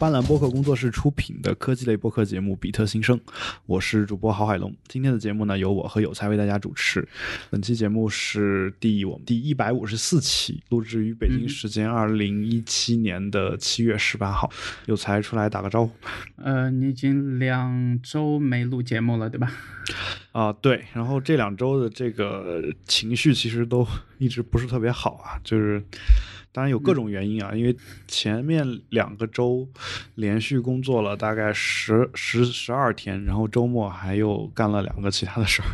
斑斓播客工作室出品的科技类播客节目《比特新生》，我是主播郝海龙。今天的节目呢，由我和有才为大家主持。本期节目是第我们第一百五十四期，录制于北京时间二零一七年的七月十八号。有才出来打个招呼。呃，你已经两周没录节目了，对吧？啊，对。然后这两周的这个情绪其实都一直不是特别好啊，就是。当然有各种原因啊，因为前面两个周连续工作了大概十十十二天，然后周末还有干了两个其他的事儿，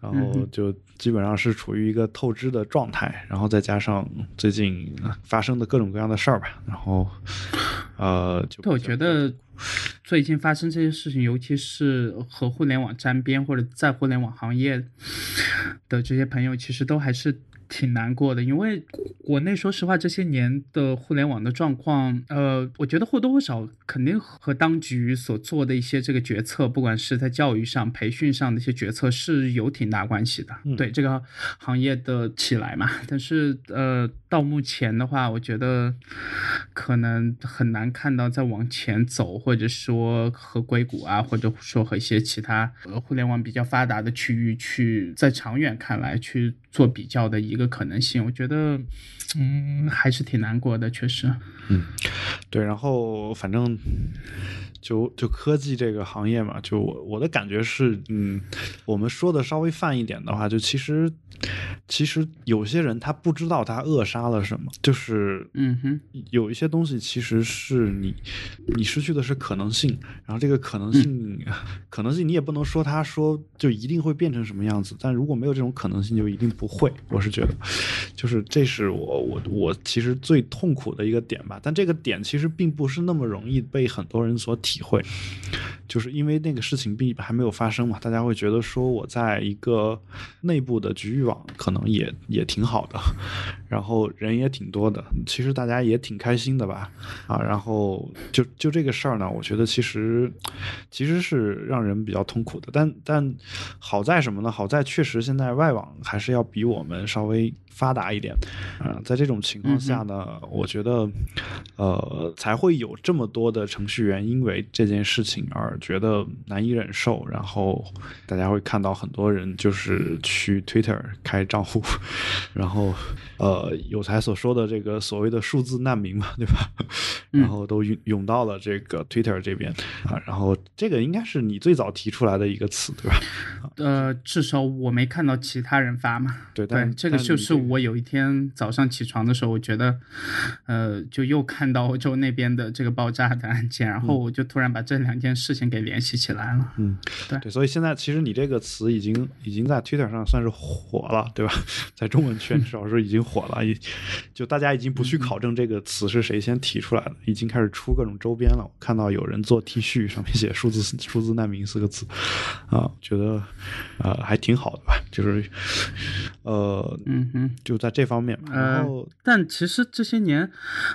然后就基本上是处于一个透支的状态，然后再加上最近发生的各种各样的事儿吧，然后呃，就我觉得最近发生这些事情，尤其是和互联网沾边或者在互联网行业的这些朋友，其实都还是。挺难过的，因为国内说实话这些年的互联网的状况，呃，我觉得或多或少肯定和当局所做的一些这个决策，不管是在教育上、培训上的一些决策是有挺大关系的，对这个行业的起来嘛。但是呃，到目前的话，我觉得可能很难看到再往前走，或者说和硅谷啊，或者说和一些其他互联网比较发达的区域去在长远看来去做比较的一。一个可能性，我觉得，嗯，还是挺难过的，确实。嗯，对，然后反正。就就科技这个行业嘛，就我我的感觉是，嗯，我们说的稍微泛一点的话，就其实其实有些人他不知道他扼杀了什么，就是嗯哼，有一些东西其实是你你失去的是可能性，然后这个可能性可能性你也不能说他说就一定会变成什么样子，但如果没有这种可能性，就一定不会。我是觉得，就是这是我我我其实最痛苦的一个点吧，但这个点其实并不是那么容易被很多人所。体体会，就是因为那个事情并还没有发生嘛，大家会觉得说我在一个内部的局域网可能也也挺好的，然后人也挺多的，其实大家也挺开心的吧，啊，然后就就这个事儿呢，我觉得其实其实是让人比较痛苦的，但但好在什么呢？好在确实现在外网还是要比我们稍微。发达一点，啊，在这种情况下呢，我觉得，呃，才会有这么多的程序员因为这件事情而觉得难以忍受，然后大家会看到很多人就是去 Twitter 开账户，然后，呃，有才所说的这个所谓的数字难民嘛，对吧？然后都涌涌到了这个 Twitter 这边啊，然后这个应该是你最早提出来的一个词，对吧？呃，至少我没看到其他人发嘛。对，对这个就是。我有一天早上起床的时候，我觉得，呃，就又看到欧洲那边的这个爆炸的案件，然后我就突然把这两件事情给联系起来了。嗯，对对，所以现在其实你这个词已经已经在 Twitter 上算是火了，对吧？在中文圈至少是已经火了，已就大家已经不去考证这个词是谁先提出来的，已经开始出各种周边了。我看到有人做 T 恤，上面写“数字数字难民”四个字，啊，觉得呃还挺好的吧？就是，呃，嗯哼。就在这方面，然后，但其实这些年，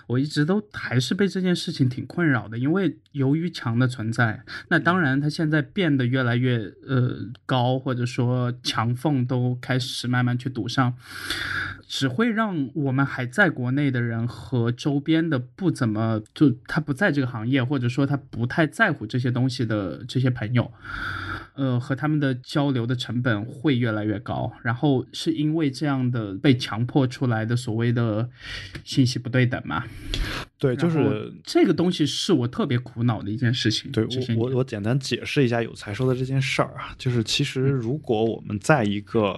我一直都还是被这件事情挺困扰的，因为由于墙的存在，那当然它现在变得越来越呃高，或者说墙缝都开始慢慢去堵上，只会让我们还在国内的人和周边的不怎么就他不在这个行业，或者说他不太在乎这些东西的这些朋友。呃，和他们的交流的成本会越来越高，然后是因为这样的被强迫出来的所谓的信息不对等嘛？对，就是这个东西是我特别苦恼的一件事情。对我，我我简单解释一下有才说的这件事儿啊，就是其实如果我们在一个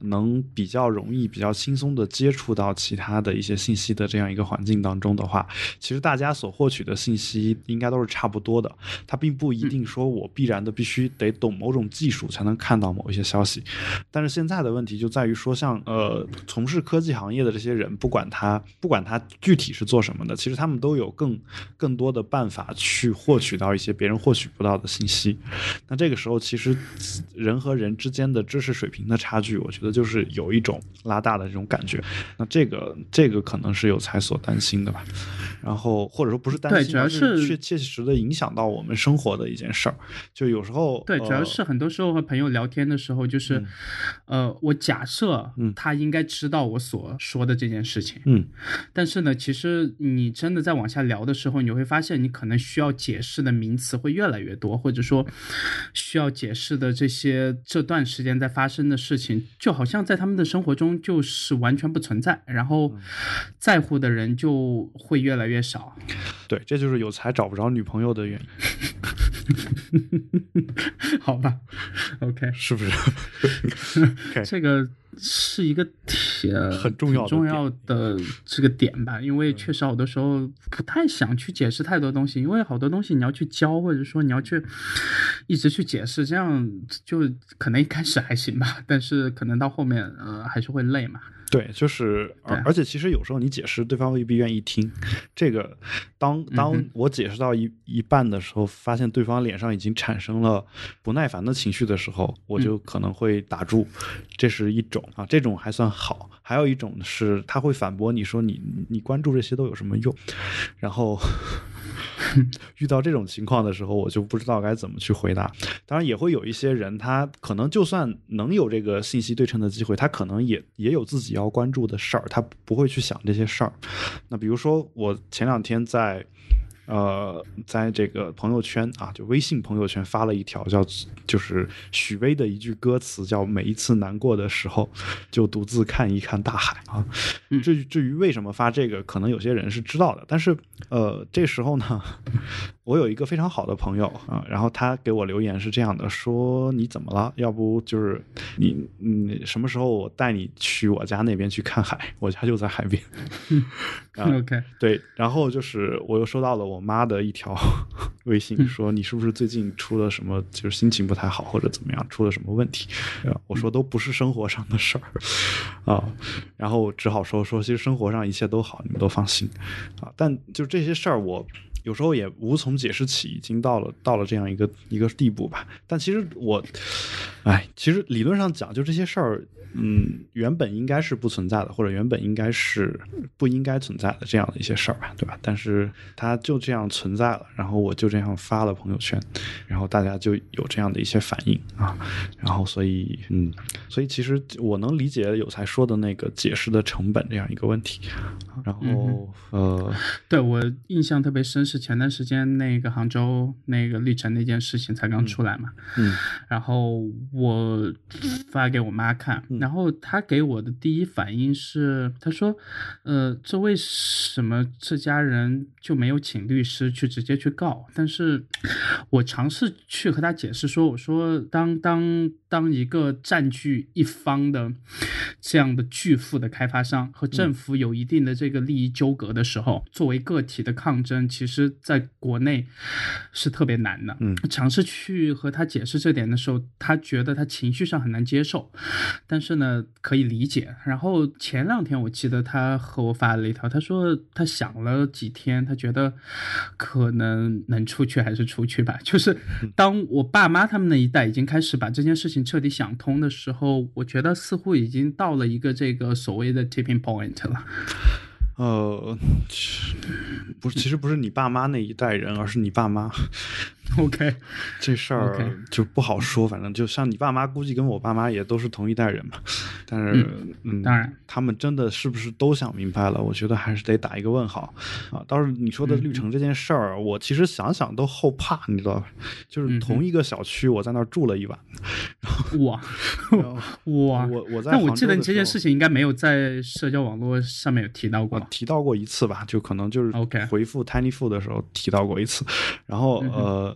能比较容易、比较轻松的接触到其他的一些信息的这样一个环境当中的话，其实大家所获取的信息应该都是差不多的。它并不一定说我必然的必须得懂某种技术才能看到某一些消息。但是现在的问题就在于说，像呃从事科技行业的这些人，不管他不管他具体是做什么的，其实他。他们都有更更多的办法去获取到一些别人获取不到的信息。那这个时候，其实人和人之间的知识水平的差距，我觉得就是有一种拉大的这种感觉。那这个这个可能是有才所担心的吧。然后或者说不是担心，对，主要是确切实的影响到我们生活的一件事儿。就有时候，对，主要是很多时候和朋友聊天的时候，就是呃，我假设他应该知道我所说的这件事情，嗯，但是呢，其实你这。深的在往下聊的时候，你会发现你可能需要解释的名词会越来越多，或者说需要解释的这些这段时间在发生的事情，就好像在他们的生活中就是完全不存在，然后在乎的人就会越来越少。对，这就是有才找不着女朋友的原因。好吧，OK，是不是？这个是一个挺很重要的重要的这个点吧，因为确实好多时候不太想去解释太多东西，因为好多东西你要去教，或者说你要去一直去解释，这样就可能一开始还行吧，但是可能到后面呃还是会累嘛。对，就是，而而且其实有时候你解释，对方未必愿意听。这个，当当我解释到一一半的时候，发现对方脸上已经产生了不耐烦的情绪的时候，我就可能会打住。这是一种啊，这种还算好。还有一种是，他会反驳你说你你关注这些都有什么用？然后。遇到这种情况的时候，我就不知道该怎么去回答。当然，也会有一些人，他可能就算能有这个信息对称的机会，他可能也也有自己要关注的事儿，他不会去想这些事儿。那比如说，我前两天在。呃，在这个朋友圈啊，就微信朋友圈发了一条叫，就是许巍的一句歌词，叫“每一次难过的时候，就独自看一看大海”啊。至于至于为什么发这个，可能有些人是知道的，但是呃，这时候呢，我有一个非常好的朋友啊，然后他给我留言是这样的，说你怎么了？要不就是你你，什么时候我带你去我家那边去看海？我家就在海边。OK，对，然后就是我又收到了我妈的一条 微信，说你是不是最近出了什么，就是心情不太好或者怎么样，出了什么问题？我说都不是生活上的事儿啊，然后只好说说，其实生活上一切都好，你们都放心啊。但就这些事儿，我有时候也无从解释起，已经到了到了这样一个一个地步吧。但其实我，哎，其实理论上讲，就这些事儿。嗯，原本应该是不存在的，或者原本应该是不应该存在的这样的一些事儿吧，对吧？但是它就这样存在了，然后我就这样发了朋友圈，然后大家就有这样的一些反应啊，然后所以嗯，所以其实我能理解有才说的那个解释的成本这样一个问题，然后、嗯、呃，对我印象特别深是前段时间那个杭州那个绿城那件事情才刚出来嘛，嗯，然后我发给我妈看。嗯然后他给我的第一反应是，他说：“呃，这为什么这家人就没有请律师去直接去告？”但是，我尝试去和他解释说：“我说，当当当一个占据一方的这样的巨富的开发商和政府有一定的这个利益纠葛的时候，作为个体的抗争，其实在国内是特别难的。”嗯，尝试去和他解释这点的时候，他觉得他情绪上很难接受，但是。呢，可以理解。然后前两天我记得他和我发了一条，他说他想了几天，他觉得可能能出去还是出去吧。就是当我爸妈他们那一代已经开始把这件事情彻底想通的时候，我觉得似乎已经到了一个这个所谓的 tipping point 了。呃，不是，其实不是你爸妈那一代人，而是你爸妈。OK，这事儿就不好说，反正就像你爸妈，估计跟我爸妈也都是同一代人嘛。但是，嗯，嗯当然，他们真的是不是都想明白了？我觉得还是得打一个问号啊。倒是你说的绿城这件事儿，我其实想想都后怕，你知道吧？就是同一个小区，我在那儿住了一晚。哇哇！我我在，但我记得你这件事情应该没有在社交网络上面有提到过，提到过一次吧？就可能就是 OK 回复 Tiny Food 的时候提到过一次，然后呃。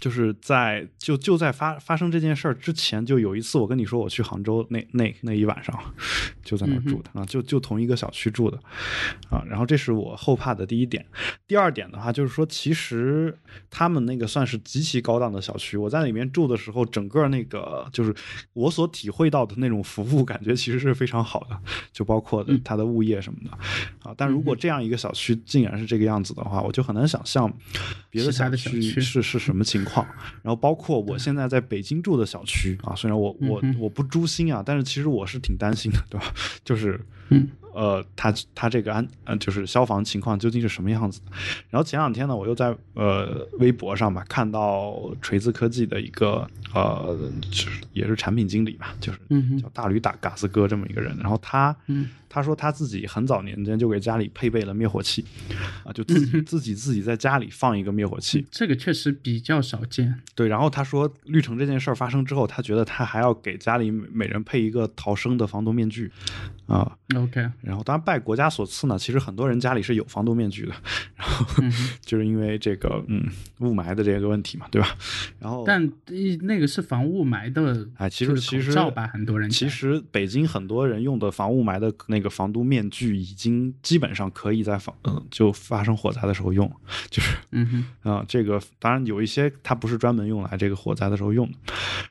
就是在就就在发发生这件事儿之前，就有一次我跟你说我去杭州那那那一晚上，就在那儿住的啊，就就同一个小区住的啊。然后这是我后怕的第一点。第二点的话，就是说其实他们那个算是极其高档的小区，我在里面住的时候，整个那个就是我所体会到的那种服务感觉其实是非常好的，就包括的它的物业什么的啊。但如果这样一个小区竟然是这个样子的话，我就很难想象别的小区是是什么情况。然后包括我现在在北京住的小区啊，虽然我我我不诛心啊，但是其实我是挺担心的，对吧？就是嗯。呃，他他这个安呃就是消防情况究竟是什么样子？然后前两天呢，我又在呃微博上吧看到锤子科技的一个呃，就是也是产品经理吧，就是叫大驴打嘎斯哥这么一个人，然后他嗯他说他自己很早年间就给家里配备了灭火器，啊，就自己自己自己在家里放一个灭火器，这个确实比较少见。对，然后他说绿城这件事儿发生之后，他觉得他还要给家里每每人配一个逃生的防毒面具，啊，OK，然后当然拜国家所赐呢，其实很多人家里是有防毒面具的，然后嗯就是因为这个嗯雾霾的这个问题嘛，对吧？然后但一那个是防雾霾的，哎，其实其实口罩吧，很多人其实北京很多人用的防雾霾的那个防毒面具，已经基本上可以在防嗯就发生火灾的时候用，就是嗯哼，啊、这个当然有一些它不是专门用来这个火灾的时候用的。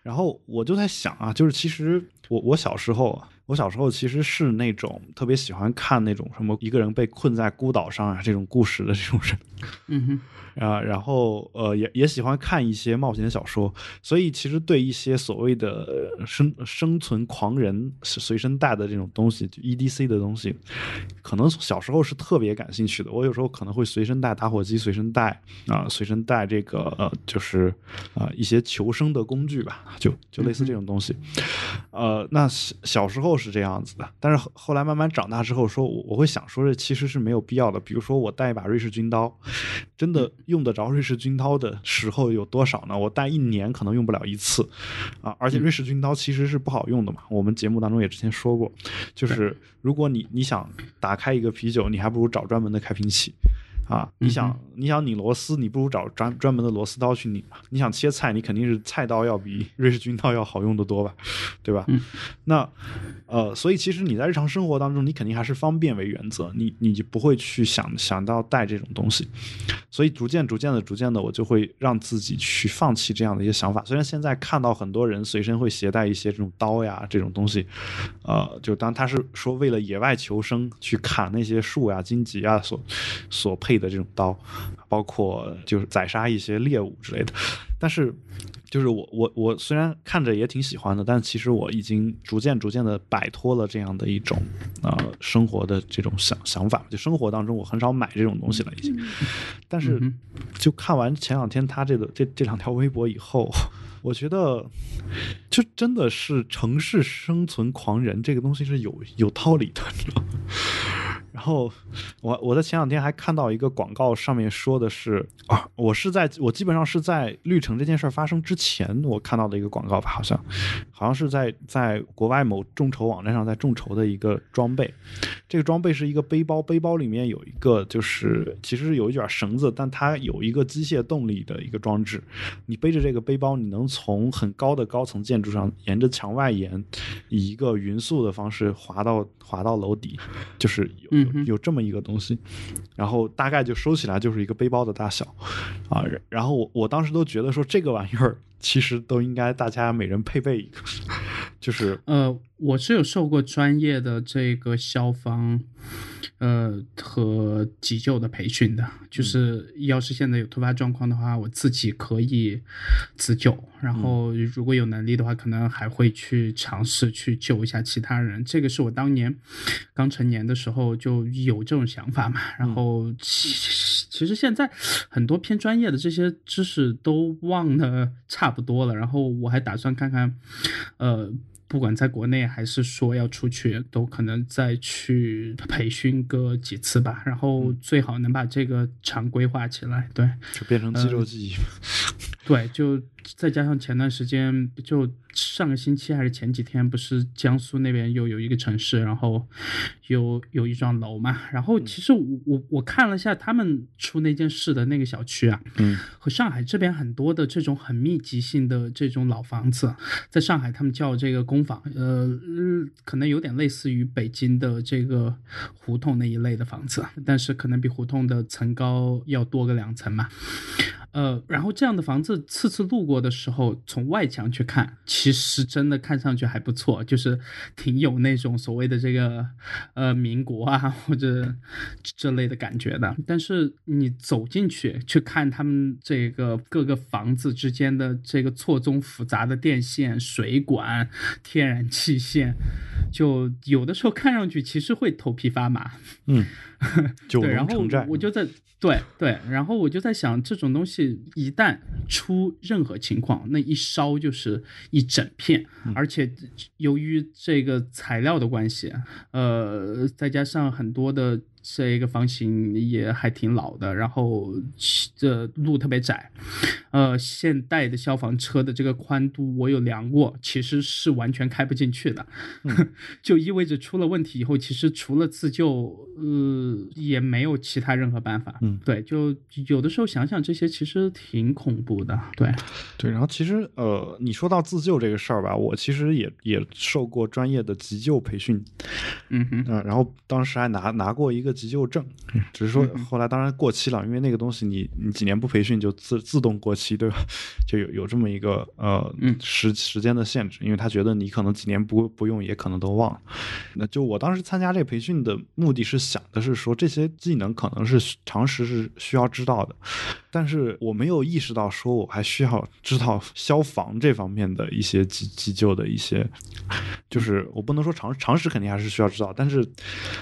然后我就在想啊，就是其实我我小时候啊，我小时候其实是那种特别喜欢看那种什么一个人被困在孤岛上啊这种故事的这种人。嗯哼，啊，然后呃，也也喜欢看一些冒险小说，所以其实对一些所谓的生生存狂人随身带的这种东西，EDC 的东西，可能小时候是特别感兴趣的。我有时候可能会随身带打火机，随身带啊、随身带这个呃，就是啊、一些求生的工具吧，就就类似这种东西。呃，那小小时候是这样子的，但是后来慢慢长大之后说，我我会想说，这其实是没有必要的。比如说，我带一把瑞士军刀，真的用得着瑞士军刀的时候有多少呢？我带一年可能用不了一次啊！而且瑞士军刀其实是不好用的嘛，我们节目当中也之前说过，就是如果你你想打开一个啤酒，你还不如找专门的开瓶器。啊，你想你想拧螺丝，你不如找专专门的螺丝刀去拧嘛。你想切菜，你肯定是菜刀要比瑞士军刀要好用的多吧，对吧？嗯 那呃，所以其实你在日常生活当中，你肯定还是方便为原则，你你就不会去想想到带这种东西。所以逐渐逐渐的逐渐的，我就会让自己去放弃这样的一些想法。虽然现在看到很多人随身会携带一些这种刀呀这种东西，呃，就当他是说为了野外求生去砍那些树呀、荆棘啊所所配的这种刀，包括就是宰杀一些猎物之类的，但是。就是我我我虽然看着也挺喜欢的，但其实我已经逐渐逐渐的摆脱了这样的一种呃生活的这种想想法，就生活当中我很少买这种东西了已经。但是嗯就看完前两天他这个这这两条微博以后，我觉得就真的是城市生存狂人这个东西是有有道理的，你知道吗？然后我我在前两天还看到一个广告，上面说的是啊，我是在我基本上是在绿城这件事儿发生之前，我看到的一个广告吧，好像好像是在在国外某众筹网站上在众筹的一个装备。这个装备是一个背包，背包里面有一个就是其实是有一卷绳子，但它有一个机械动力的一个装置。你背着这个背包，你能从很高的高层建筑上沿着墙外沿，以一个匀速的方式滑到滑到楼底，就是有有这么一个东西。然后大概就收起来就是一个背包的大小啊。然后我我当时都觉得说这个玩意儿其实都应该大家每人配备一个，就是呃，我是有受过专业的这个消防，呃和急救的培训的，就是要是现在有突发状况的话，我自己可以自救，然后如果有能力的话，可能还会去尝试去救一下其他人。这个是我当年刚成年的时候就有这种想法嘛，然后其其实现在很多偏专业的这些知识都忘得差不多了，然后我还打算看看，呃。不管在国内还是说要出去，都可能再去培训个几次吧，然后最好能把这个常规化起来。对，就变成肌肉记忆。对，就再加上前段时间，就上个星期还是前几天，不是江苏那边又有一个城市，然后有有一幢楼嘛，然后其实我我我看了一下他们出那件事的那个小区啊，嗯，和上海这边很多的这种很密集性的这种老房子，在上海他们叫这个公房，呃，嗯可能有点类似于北京的这个胡同那一类的房子，但是可能比胡同的层高要多个两层嘛。呃，然后这样的房子次次路过的时候，从外墙去看，其实真的看上去还不错，就是挺有那种所谓的这个呃民国啊或者这类的感觉的。但是你走进去去看他们这个各个房子之间的这个错综复杂的电线、水管、天然气线，就有的时候看上去其实会头皮发麻。嗯，九对，然后龙城寨，我就在对对，然后我就在想，这种东西一旦出任何情况，那一烧就是一整片，嗯而且由于这个材料的关系，呃，再加上很多的。这一个房型也还挺老的，然后这路特别窄，呃，现代的消防车的这个宽度我有量过，其实是完全开不进去的，就意味着出了问题以后，其实除了自救，呃，也没有其他任何办法。嗯，对，就有的时候想想这些，其实挺恐怖的。对，对，然后其实呃，你说到自救这个事儿吧，我其实也也受过专业的急救培训，嗯哼，嗯、然后当时还拿拿过一个急救证，只是说后来当然过期了，因为那个东西你你几年不培训就自自动过期，对吧？就有有这么一个呃嗯时时间的限制，因为他觉得你可能几年不不用，也可能都忘了。那就我当时参加这个培训的目的是想的是说这些技能可能是常识是需要知道的，但是我没有意识到说我还需要知道消防这方面的一些急急救的一些，就是我不能说常常识肯定还是需要知道，但是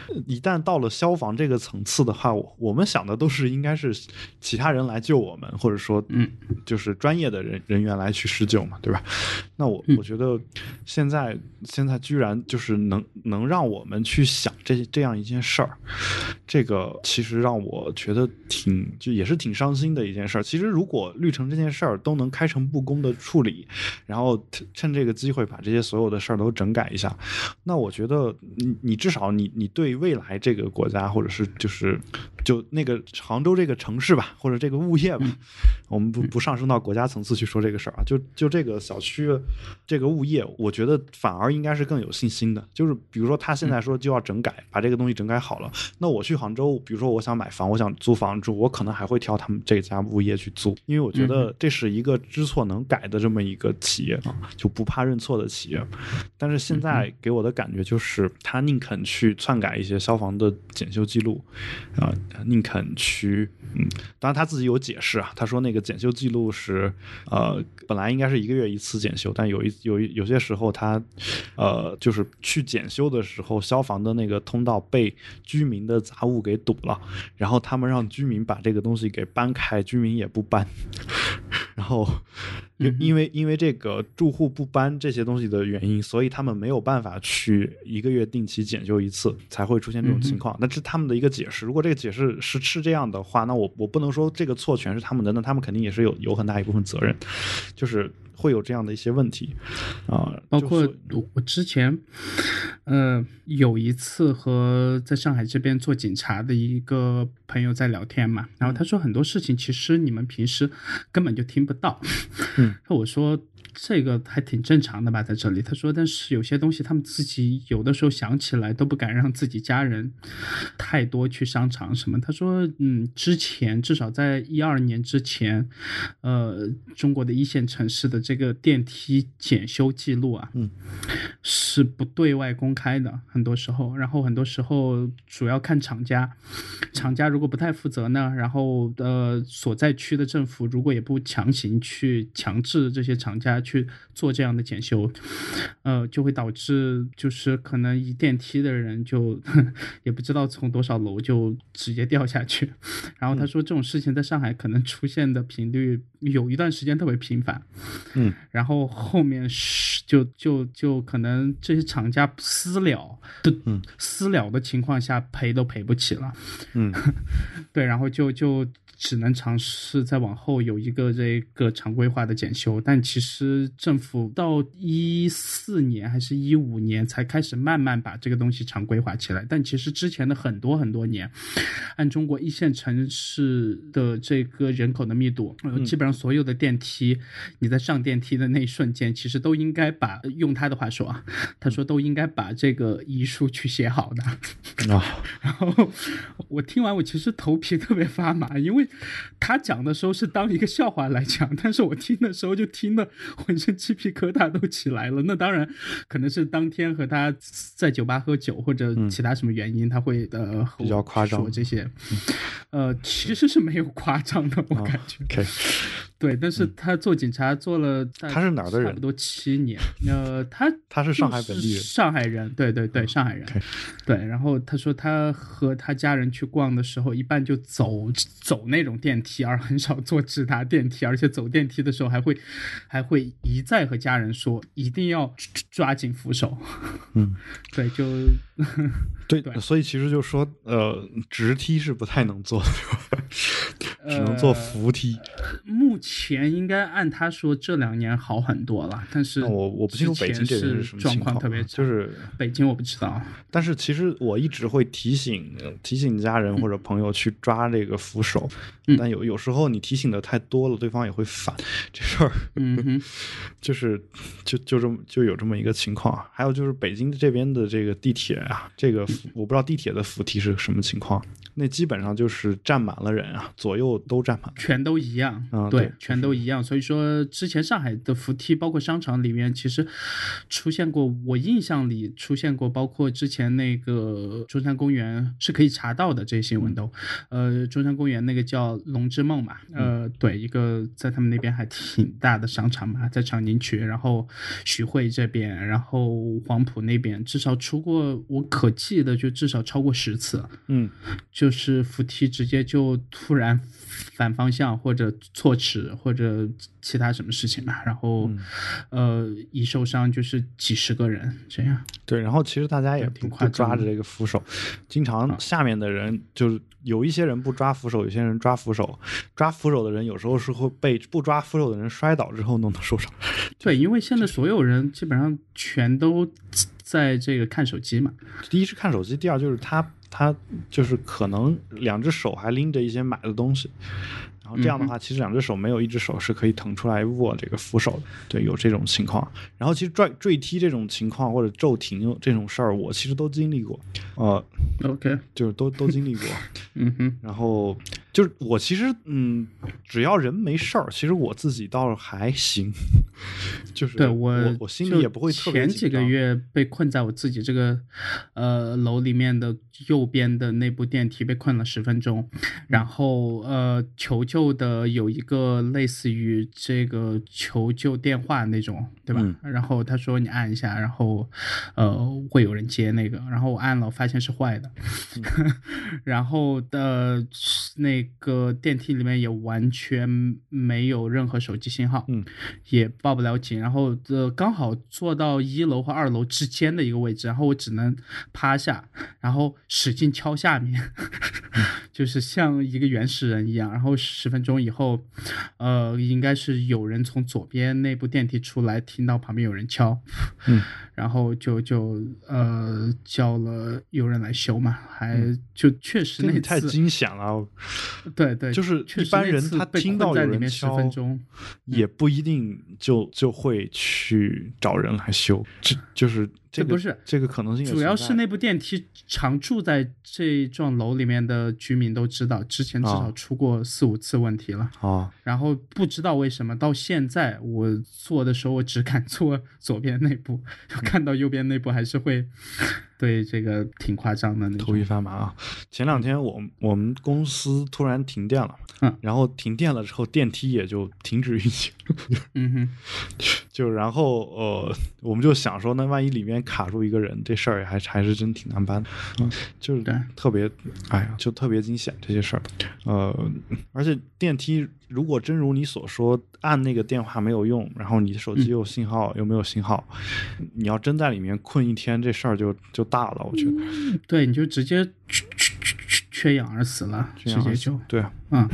呃一旦到了消防这个层次的话，我我们想的都是应该是其他人来救我们，或者说嗯就是专业的人人员来去施救嘛，对吧？那我嗯我觉得现在现在居然就是能能让我们去想这这样一件事儿，这个其实让我觉得挺就也是挺伤心的一件事。其实如果绿城这件事儿都能开诚布公的处理，然后趁这个机会把这些所有的事儿都整改一下，那我觉得你你至少你你对未来这个国家或者是就是就那个杭州这个城市吧，或者这个物业吧，我们不不上升到国家层次去说这个事儿啊，就就这个小区这个物业，我觉得反而应该是更有信心的。就是比如说他现在说就要整改，把这个东西整改好了，那我去杭州，比如说我想买房，我想租房住，我可能还会挑他们这家物业去租，因为我觉得这是一个知错能改的这么一个企业啊，就不怕认错的企业。但是现在给我的感觉就是，他宁肯去篡改一些消防的检修记录，啊、宁肯区，嗯，当然他自己有解释啊，他说那个检修记录是，呃，本来应该是一个月一次检修，但有一有一有些时候他，呃，就是去检修的时候，消防的那个通道被居民的杂物给堵了，然后他们让居民把这个东西给搬开，居民也不搬，然后因因为因为这个住户不搬这些东西的原因，所以他们没有办法去一个月定期检修一次，才会出现这种情况。那这是他们的一个解释。如果这个解释是是这样的话，那我我不能说这个错全是他们的，那他们肯定也是有有很大一部分责任，就是会有这样的一些问题。啊、包括我我之前，呃，有一次和在上海这边做警察的一个朋友在聊天嘛，然后他说很多事情其实你们平时根本就听不到。嗯，那我说这个还挺正常的吧，在这里。他说，但是有些东西他们自己有的时候想起来都不敢让自己家人太多去商场什么。他说，嗯，之前至少在一二年之前，呃，中国的一线城市的这个电梯检修记录啊，嗯，是不对外公开的，很多时候，然后很多时候主要看厂家，厂家如果不太负责呢，然后呃所在区的政府如果也不强行去强制这些厂家去做这样的检修，呃，就会导致就是可能一电梯的人就 也不知道从多少楼就直接掉下去，然后他说这种事情在上海可能出现的频率有一段时间特别频繁，嗯，然后后面是就就就可能这些厂家私了的，嗯，私了的情况下赔都赔不起了，嗯。对，然后就就只能尝试再往后有一个这个常规化的检修，但其实实政府到一四年还是一五年才开始慢慢把这个东西常规化起来，但其实之前的很多很多年，按中国一线城市的这个人口的密度，呃基本上所有的电梯，你在上电梯的那一瞬间，其实都应该把用他的话说啊，他说都应该把这个遗书去写好的。啊，然后我听完，我其实头皮特别发麻，因为他讲的时候是当一个笑话来讲，但是我听的时候就听得 浑身鸡皮疙瘩都起来了。那当然可能是当天和他在酒吧喝酒或者其他什么原因，他会呃和我比较夸张说这些，呃，其实是没有夸张的，我感觉。对，但是他做警察做了，他是哪儿的人差不多七年。呃，他 他是上海本地人上海人，对对对，上海人。对，然后他说他和他家人去逛的时候，一般就走走那种电梯，而很少坐直达电梯，而且走电梯的时候还会还会一再和家人说一定要抓紧扶手。嗯，对，就对，对所以其实就说，呃，直梯是不太能坐的？只能坐扶梯。目前应该按他说这两年好很多了，但是我我不清楚北京这边是什么情况，特别就是北京我不知道。但是其实我一直会提醒呃提醒家人或者朋友去抓这个扶手，嗯但有有时候你提醒的太多了，对方也会烦。这事儿嗯哼，就是就就这么就有这么一个情况。还有就是北京这边的这个地铁啊，这个扶我不知道地铁的扶梯是什么情况，那基本上就是站满了人啊，左右都站满。全都一样，对，全都一样。所以说，之前上海的扶梯，包括商场里面，其实出现过，我印象里出现过，包括之前那个中山公园是可以查到的这些新闻都，呃，中山公园那个叫龙之梦嘛，呃，对，一个在他们那边还挺大的商场嘛，在长宁区，然后徐汇这边，然后黄埔那边，至少出过我可记得就至少超过十次，嗯，就是扶梯直接就突然反方向或者错齿或者其他什么事情嘛，然后、嗯呃一受伤就是几十个人这样。对，然后其实大家也挺快抓着这个扶手，经常啊。下面的人就是有一些人不抓扶手，有些人抓扶手，抓扶手的人有时候是会被不抓扶手的人摔倒之后弄到受伤。对，因为现在所有人基本上全都在这个看手机嘛。第一是看手机，第二就是他他就是可能两只手还拎着一些买的东西，然后这样的话，其实两只手没有一只手是可以腾出来握这个扶手的。对，有这种情况。然后其实坠坠梯这种情况或者骤停这种事儿，我其实都经历过，呃，OK，就是都都经历过。嗯哼，然后就是我其实嗯，只要人没事儿，其实我自己倒是还行，就是对我我心里也不会特别前几个月被困在我自己这个呃楼里面的右边的那部电梯被困了十分钟，然后呃求救的有一个类似于这个求救电话那种，对吧？嗯然后他说你按一下，然后呃会有人接那个，然后我按了，发现是坏的，然后的那个电梯里面也完全没有任何手机信号，嗯，也报不了警，然后呃刚好坐到一楼和二楼之间的一个位置，然后我只能趴下，然后使劲敲下面，就是像一个原始人一样。然后十分钟以后，呃，应该是有人从左边那部电梯出来，听到旁边有人敲，嗯，然后就就呃叫了有人来修嘛，还就确实那这你太惊险了，对对，就是一般人他听到有人在里面十敲分钟，也不一定就就会去找人来修，这就是这个不是这个可能性主要是那部电梯常住在这幢楼里面的居民都知道，之前至少啊出过四五次问题了。啊，然后不知道为什么到现在我坐的时候，我只敢坐 左边那部，就看到右边那部还是会对这个挺夸张的那头皮。发麻啊！前两天我我们公司突然停电了，嗯然后停电了之后电梯也就停止运行，嗯哼，就然后呃，我们就想说，那万一里面卡住一个人，这事儿也还还是真挺难办的，嗯，就是对特别，哎呀，就特别惊险这些事儿，呃，而且电梯如果真如你所说，按那个电话没有用，然后你的手机有信号、又没有信号，你要真在里面困一天，这事儿就就大了，我觉得，对，你就直接去去去去缺氧而死了，直接就对啊，嗯，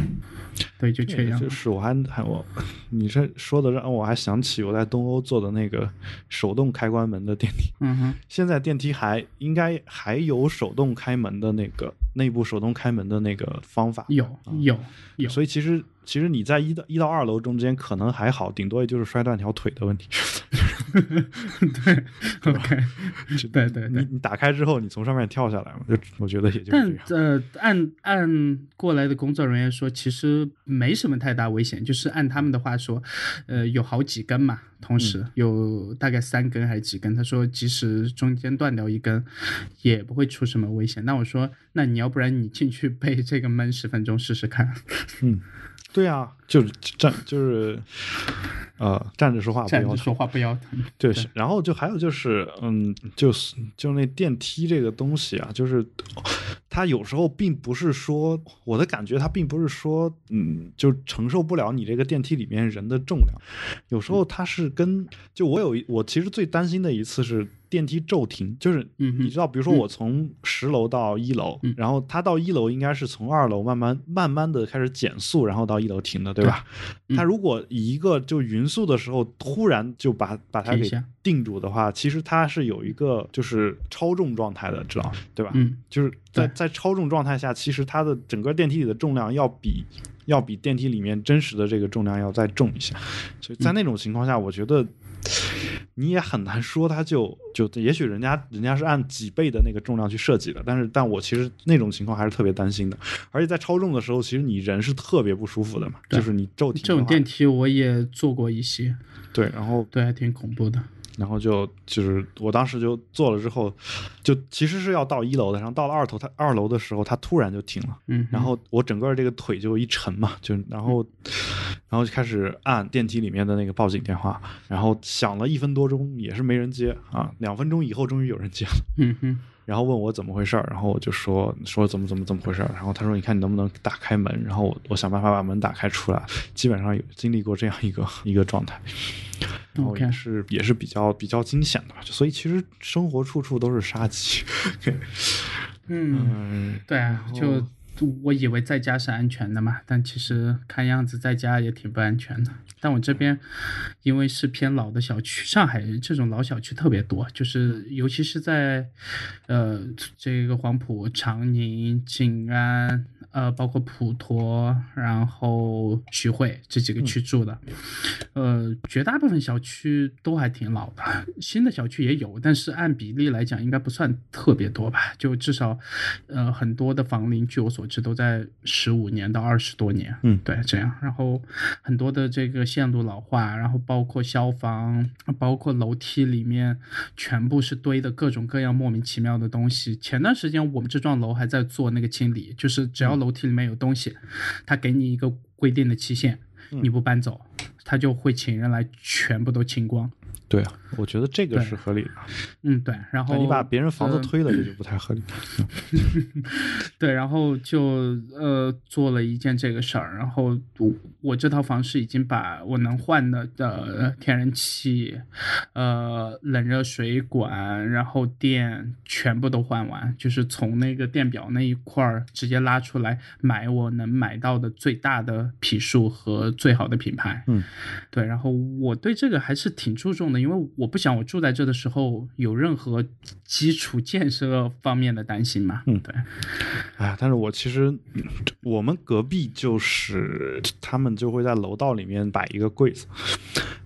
对，就缺氧。就是我还还我，你这说的让我还想起我在东欧坐的那个手动开关门的电梯。嗯哼，现在电梯还应该还有手动开门的那个内部手动开门的那个方法，有有有，所以其实其实你在一到一到二楼中间可能还好，顶多也就是摔断条腿的问题。对，OK，对 对对。你你打开之后，你从上面跳下来嘛，就我觉得也就但样。呃，按按过来的工作人员说，其实没什么太大危险，就是按他们的话说，呃，有好几根嘛，同时、嗯有大概三根还是几根。他说，即使中间断掉一根，也不会出什么危险。那我说，那你要不然你进去被这个闷十分钟试试看，嗯，对啊，就是站就是呃站着说话不腰疼。站着说话不腰疼。对，是然后就还有就是，嗯，就是就那电梯这个东西啊，就是它有时候并不是说我的感觉，它并不是说，嗯，就承受不了你这个电梯里面人的重量，有时候它是跟就我有我其实最担心的一次是。电梯骤停，就是你知道，比如说我从十楼到一楼，嗯然后它到一楼应该是从二楼慢慢慢慢的开始减速，然后到一楼停的，对吧？嗯。它如果以一个就匀速的时候突然就把把它给定住的话，其实它是有一个就是超重状态的，知道对吧？嗯，就是在在超重状态下，其实它的整个电梯里的重量要比要比电梯里面真实的这个重量要再重一些，所以在嗯。那种情况下，我觉得。你也很难说，它就就也许人家人家是按几倍的那个重量去设计的，但是但我其实那种情况还是特别担心的，而且在超重的时候，其实你人是特别不舒服的嘛，就是你骤停这种电梯我也坐过一些，对，然后对，还挺恐怖的。然后就就是我当时就坐了之后，就其实是要到一楼的，然后到了二头，他二楼的时候他突然就停了，嗯，然后我整个这个腿就一沉嘛，就然后然后就开始按电梯里面的那个报警电话，然后响了一分多钟也是没人接啊，两分钟以后终于有人接了。嗯哼，然后问我怎么回事儿，然后我就说说怎么怎么怎么回事儿，然后他说你看你能不能打开门，然后我我想办法把门打开出来，基本上有经历过这样一个一个状态，然后也是也是比较比较惊险的吧，所以其实生活处处都是杀机，嗯，嗯，对啊，就我以为在家是安全的嘛，但其实看样子在家也挺不安全的。但我这边因为是偏老的小区，上海这种老小区特别多，就是尤其是在呃这个黄埔、长宁、静安，呃包括普陀，然后徐汇这几个区住的，呃绝大部分小区都还挺老的，新的小区也有，但是按比例来讲应该不算特别多吧，就至少呃很多的房龄，据我所知都在十五年到二十多年，嗯。对，这样，然后很多的这个线路老化，然后包括消防，包括楼梯里面全部是堆的各种各样莫名其妙的东西。前段时间我们这幢楼还在做那个清理，就是只要楼梯里面有东西，他给你一个规定的期限，你不搬走，他就会请人来全部都清光。对啊，我觉得这个是合理的，嗯，对，然后你把别人房子呃推了，这就不太合理。对，然后就呃做了一件这个事儿，然后我我这套房是已经把我能换的呃天然气、呃冷热水管，然后电全部都换完，就是从那个电表那一块儿直接拉出来买我能买到的最大的匹数和最好的品牌。嗯，对，然后我对这个还是挺注重的，因为我不想我住在这的时候有任何基础建设方面的担心嘛。嗯对。哎，但是我其实嗯我们隔壁就是他们就会在楼道里面摆一个柜子，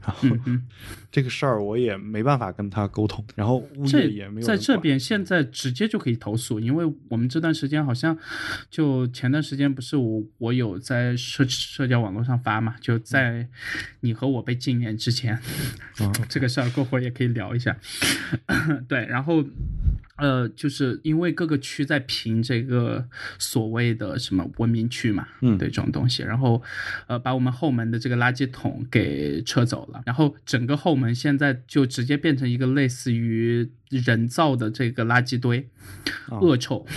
然后 这个事儿我也没办法跟他沟通，然后物这业也没有在这边现在直接就可以投诉，因为我们这段时间好像就前段时间不是我我有在社社交网络上发嘛，就在你和我被禁言之前，嗯这个事儿过会儿也可以聊一下。对，然后呃，就是因为各个区在评这个所谓的什么文明区嘛，嗯对这种东西，然后呃把我们后门的这个垃圾桶给撤走了，然后整个后门现在就直接变成一个类似于人造的这个垃圾堆，啊恶臭。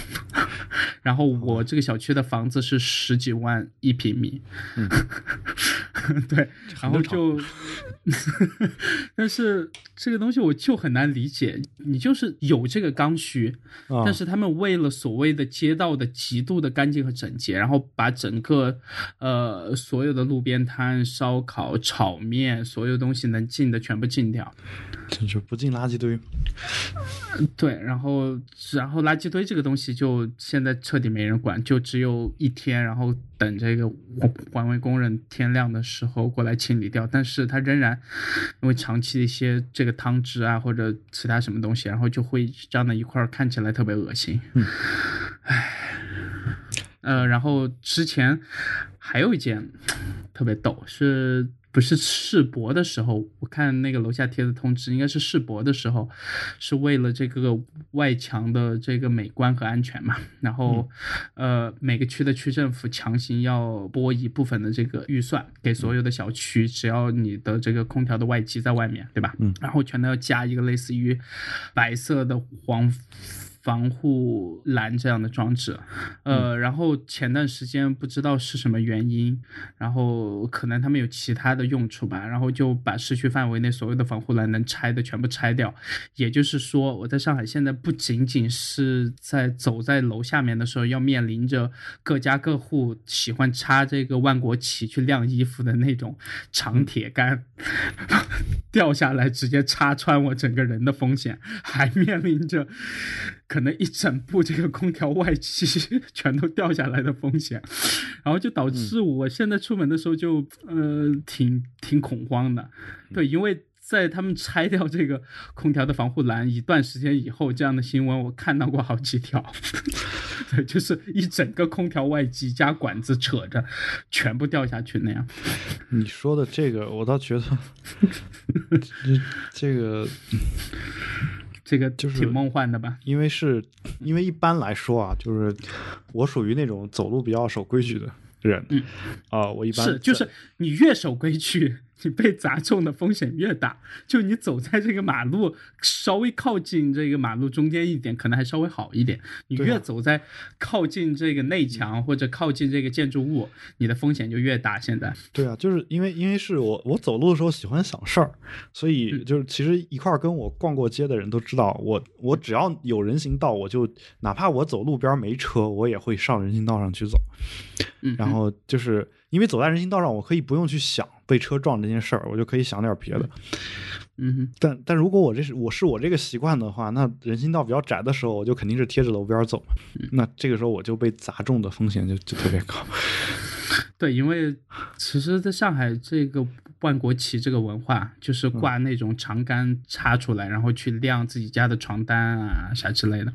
然后我这个小区的房子是十几万一平米，嗯。对，然后就，但是这个东西我就很难理解，你就是有这个刚需，啊但是他们为了所谓的街道的极度的干净和整洁，然后把整个呃所有的路边摊、烧烤、炒面，所有东西能进的全部禁掉。就是不进垃圾堆。对，然后然后垃圾堆这个东西就现在彻底没人管，就只有一天，然后等这个环环卫工人天亮的时候过来清理掉。但是他仍然因为长期的一些这个汤汁啊或者其他什么东西，然后就会粘在一块儿，看起来特别恶心。嗯，唉，呃，然后之前还有一件特别逗是。不是世博的时候，我看那个楼下贴的通知，应该是世博的时候，是为了这个外墙的这个美观和安全嘛。然后，呃，每个区的区政府强行要拨一部分的这个预算给所有的小区，只要你的这个空调的外机在外面，对吧？嗯。然后全都要加一个类似于白色的黄。防护栏这样的装置，呃，然后前段时间不知道是什么原因，然后可能他们有其他的用处吧，然后就把市区范围内所有的防护栏能拆的全部拆掉。也就是说，我在上海现在不仅仅是在走在楼下面的时候，要面临着各家各户喜欢插这个万国旗去晾衣服的那种长铁杆 掉下来直接插穿我整个人的风险，还面临着。可能一整部这个空调外机全都掉下来的风险，然后就导致我现在出门的时候就呃挺挺恐慌的，对，因为在他们拆掉这个空调的防护栏一段时间以后，这样的新闻我看到过好几条，对，就是一整个空调外机加管子扯着全部掉下去那样。你说的这个，我倒觉得 这这个。这个就是挺梦幻的吧？因为是，因为一般来说啊，就是我属于那种走路比较守规矩的人，嗯，啊，我一般是就是你越守规矩，你 被砸中的风险越大。就你走在这个马路稍微靠近这个马路中间一点，可能还稍微好一点。你越走在靠近这个内墙或者靠近这个建筑物，你的风险就越大。现在，对啊，就是因为因为是我我走路的时候喜欢想事儿，所以嗯就是其实一块儿跟我逛过街的人都知道，我我只要有人行道，我就哪怕我走路边没车，我也会上人行道上去走。嗯，然后就是因为走在人行道上，我可以不用去想被车撞这件事儿，我就可以想点别的。嗯，但但如果我这是我是我这个习惯的话，那人行道比较窄的时候，我就肯定是贴着楼边走那这个时候我就被砸中的风险就就特别高。对，因为其实在上海这个万国旗这个文化，就是挂那种长杆插出来，然后去晾自己家的床单啊啥之类的。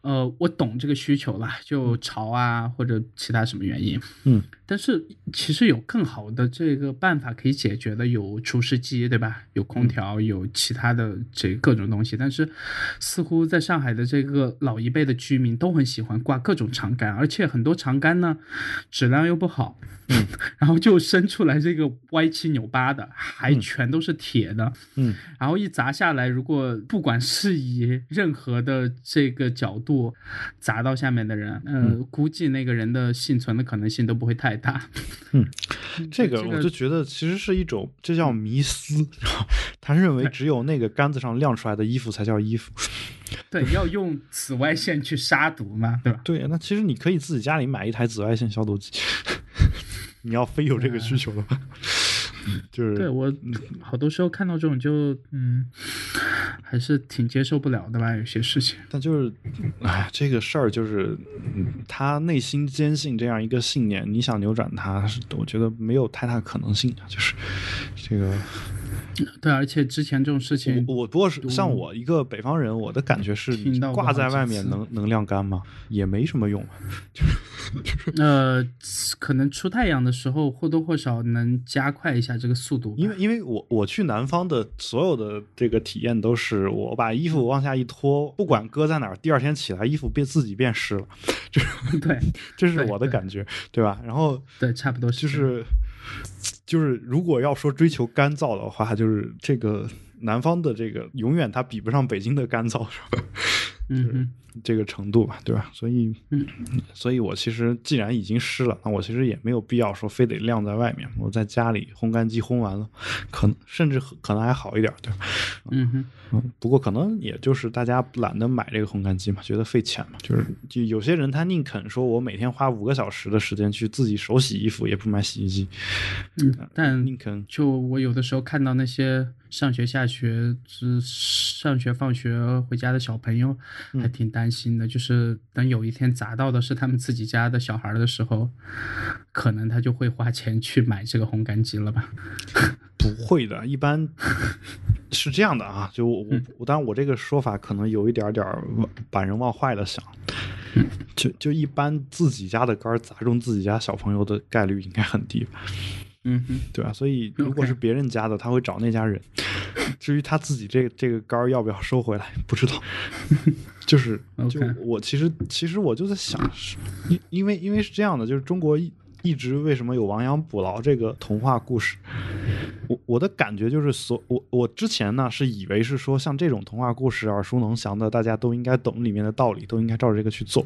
呃，我懂这个需求啦，就潮啊或者其他什么原因。嗯，但是其实有更好的这个办法可以解决的，有除湿机，对吧？有空调，有其他的这各种东西。但是似乎在上海的这个老一辈的居民都很喜欢挂各种长杆，而且很多长杆呢质量又不好，嗯，然后就伸出来这个歪七扭八的，还全都是铁的，嗯，然后一砸下来，如果不管是以任何的这个角度砸到下面的人，呃，估计那个人的幸存的可能性都不会太大。这个这个我就觉得其实是一种，这叫迷思。他认为只有那个杆子上亮出来的衣服才叫衣服。对，要用紫外线去杀毒嘛，对吧？对，那其实你可以自己家里买一台紫外线消毒机。你要非有这个需求的话，就是对我好多时候看到这种就嗯，还是挺接受不了的吧，有些事情。但就是，哎，这个事儿就是，嗯他内心坚信这样一个信念，你想扭转他，我觉得没有太大可能性。就是这个，对，而且之前这种事情，我我不过是像我一个北方人，我的感觉是，挂在外面能能晾干吗？也没什么用。呃，可能出太阳的时候或多或少能加快一下这个速度。因为因为我我去南方的所有的这个体验都是，我把衣服往下一脱，不管搁在哪儿，第二天起来衣服变自己变湿了，就是 对这是我的感觉，对吧？然后对，差不多就是就是，如果要说追求干燥的话，就是这个南方的这个永远它比不上北京的干燥，是吧？嗯这个程度吧，对吧？所以，嗯，所以我其实既然已经湿了，那我其实也没有必要说非得晾在外面。我在家里烘干机烘完了，可能甚至可能还好一点，对吧？嗯哼，嗯，不过可能也就是大家懒得买这个烘干机嘛，觉得费钱嘛，就是就有些人他宁肯说我每天花五个小时的时间去自己手洗衣服，也不买洗衣机。嗯，但宁肯就我有的时候看到那些上学下学、是上学放学回家的小朋友，还挺担心的。就是等有一天砸到的是他们自己家的小孩的时候，可能他就会花钱去买这个烘干机了吧？不会的，一般是这样的啊。就我当然我这个说法可能有一点点儿把人往坏了想。就就一般自己家的杆砸中自己家小朋友的概率应该很低。嗯哼，对吧？所以如果是别人家的，他会找那家人。至于他自己这这个杆儿要不要收回来，不知道。就是就我其实其实我就在想，是因因为因为是这样的，就是中国一一直为什么有亡羊补牢这个童话故事？我我的感觉就是所我我之前呢是以为是说像这种童话故事耳熟能详的，大家都应该懂里面的道理，都应该照着这个去做。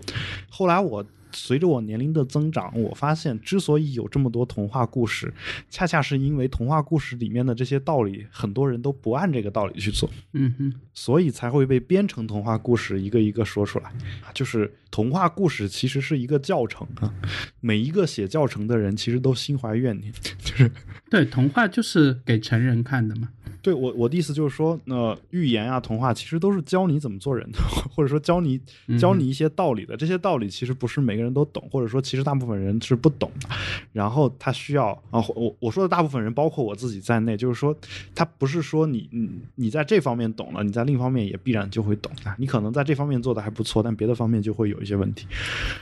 后来我随着我年龄的增长，我发现之所以有这么多童话故事，恰恰是因为童话故事里面的这些道理，很多人都不按这个道理去做。嗯哼，所以才会被编成童话故事，一个一个说出来。就是童话故事其实是一个教程啊，每一个写教程的人其实都心怀怨念。就是对，童话就是给成人看的嘛。对我我的意思就是说，呃，寓言啊、童话其实都是教你怎么做人的，或者说教你教你一些道理的。这些道理其实不是每个人都懂，或者说其实大部分人是不懂的。然后他需要啊，我我说的大部分人，包括我自己在内，就是说他不是说你你你在这方面懂了，你在另一方面也必然就会懂啊。你可能在这方面做的还不错，但别的方面就会有一些问题。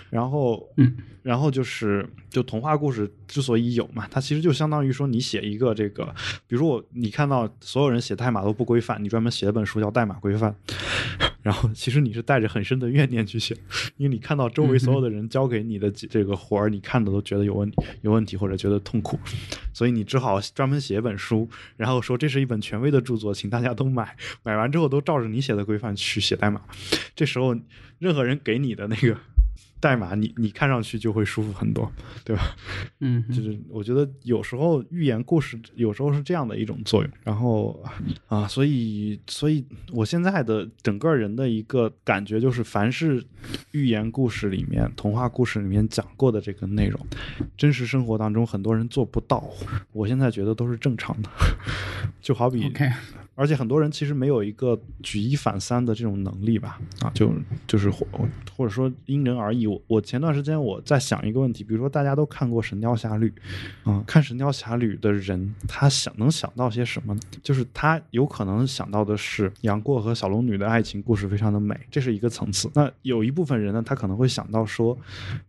然后嗯，然后就是就童话故事之所以有嘛，它其实就相当于说你写一个这个，比如说我你看到所有人写代码都不规范，你专门写了本书叫《代码规范》，然后其实你是带着很深的怨念去写，因为你看到周围所有的人交给你的这个活儿，你看的都觉得有问题，有问题或者觉得痛苦，所以你只好专门写一本书，然后说这是一本权威的著作，请大家都买，买完之后都照着你写的规范去写代码，这时候任何人给你的那个。代码你你看上去就会舒服很多，对吧？嗯，就是我觉得有时候寓言故事有时候是这样的一种作用，然后啊，所以所以我现在的整个人的一个感觉就是，凡是寓言故事里面、童话故事里面讲过的这个内容，真实生活当中很多人做不到，我现在觉得都是正常的，就好比而且很多人其实没有一个举一反三的这种能力吧，啊，就就是或或者说因人而异。我我前段时间我在想一个问题，比如说大家都看过《神雕侠侣》，啊、看《神雕侠侣》的人，他想能想到些什么？就是他有可能想到的是杨过和小龙女的爱情故事非常的美，这是一个层次。那有一部分人呢，他可能会想到说，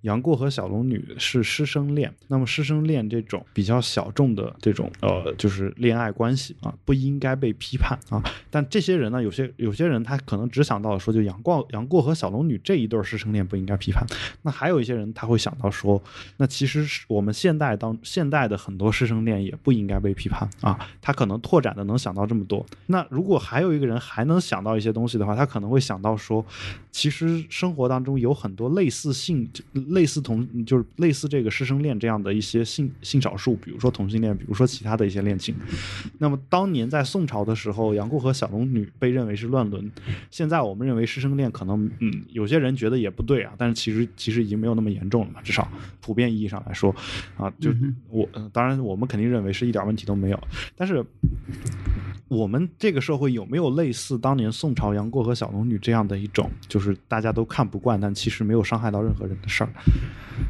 杨过和小龙女是师生恋，那么师生恋这种比较小众的这种呃，就是恋爱关系啊，不应该被批判啊。但这些人呢，有些有些人他可能只想到说，就杨过杨过和小龙女这一对师生恋不应该批判。那还有一些人他会想到说，那其实是我们现代当现代的很多师生恋也不应该被批判啊。他可能拓展的能想到这么多。那如果还有一个人还能想到一些东西的话，他可能会想到说，其实生活当中有很多类似性、类似同就是类似这个师生恋这样的一些性性少数，比如说同性恋，比如说其他的一些恋情。那么当年在宋朝的时候，杨过和小龙女被认为是乱伦，现在我们认为师生恋可能嗯有些人觉得也不对啊，但是其实其实已经没有那么严重了嘛，至少普遍意义上来说啊，就我、呃当然我们肯定认为是一点问题都没有，但是。我们这个社会有没有类似当年宋朝杨过和小龙女这样的一种，就是大家都看不惯，但其实没有伤害到任何人的事儿？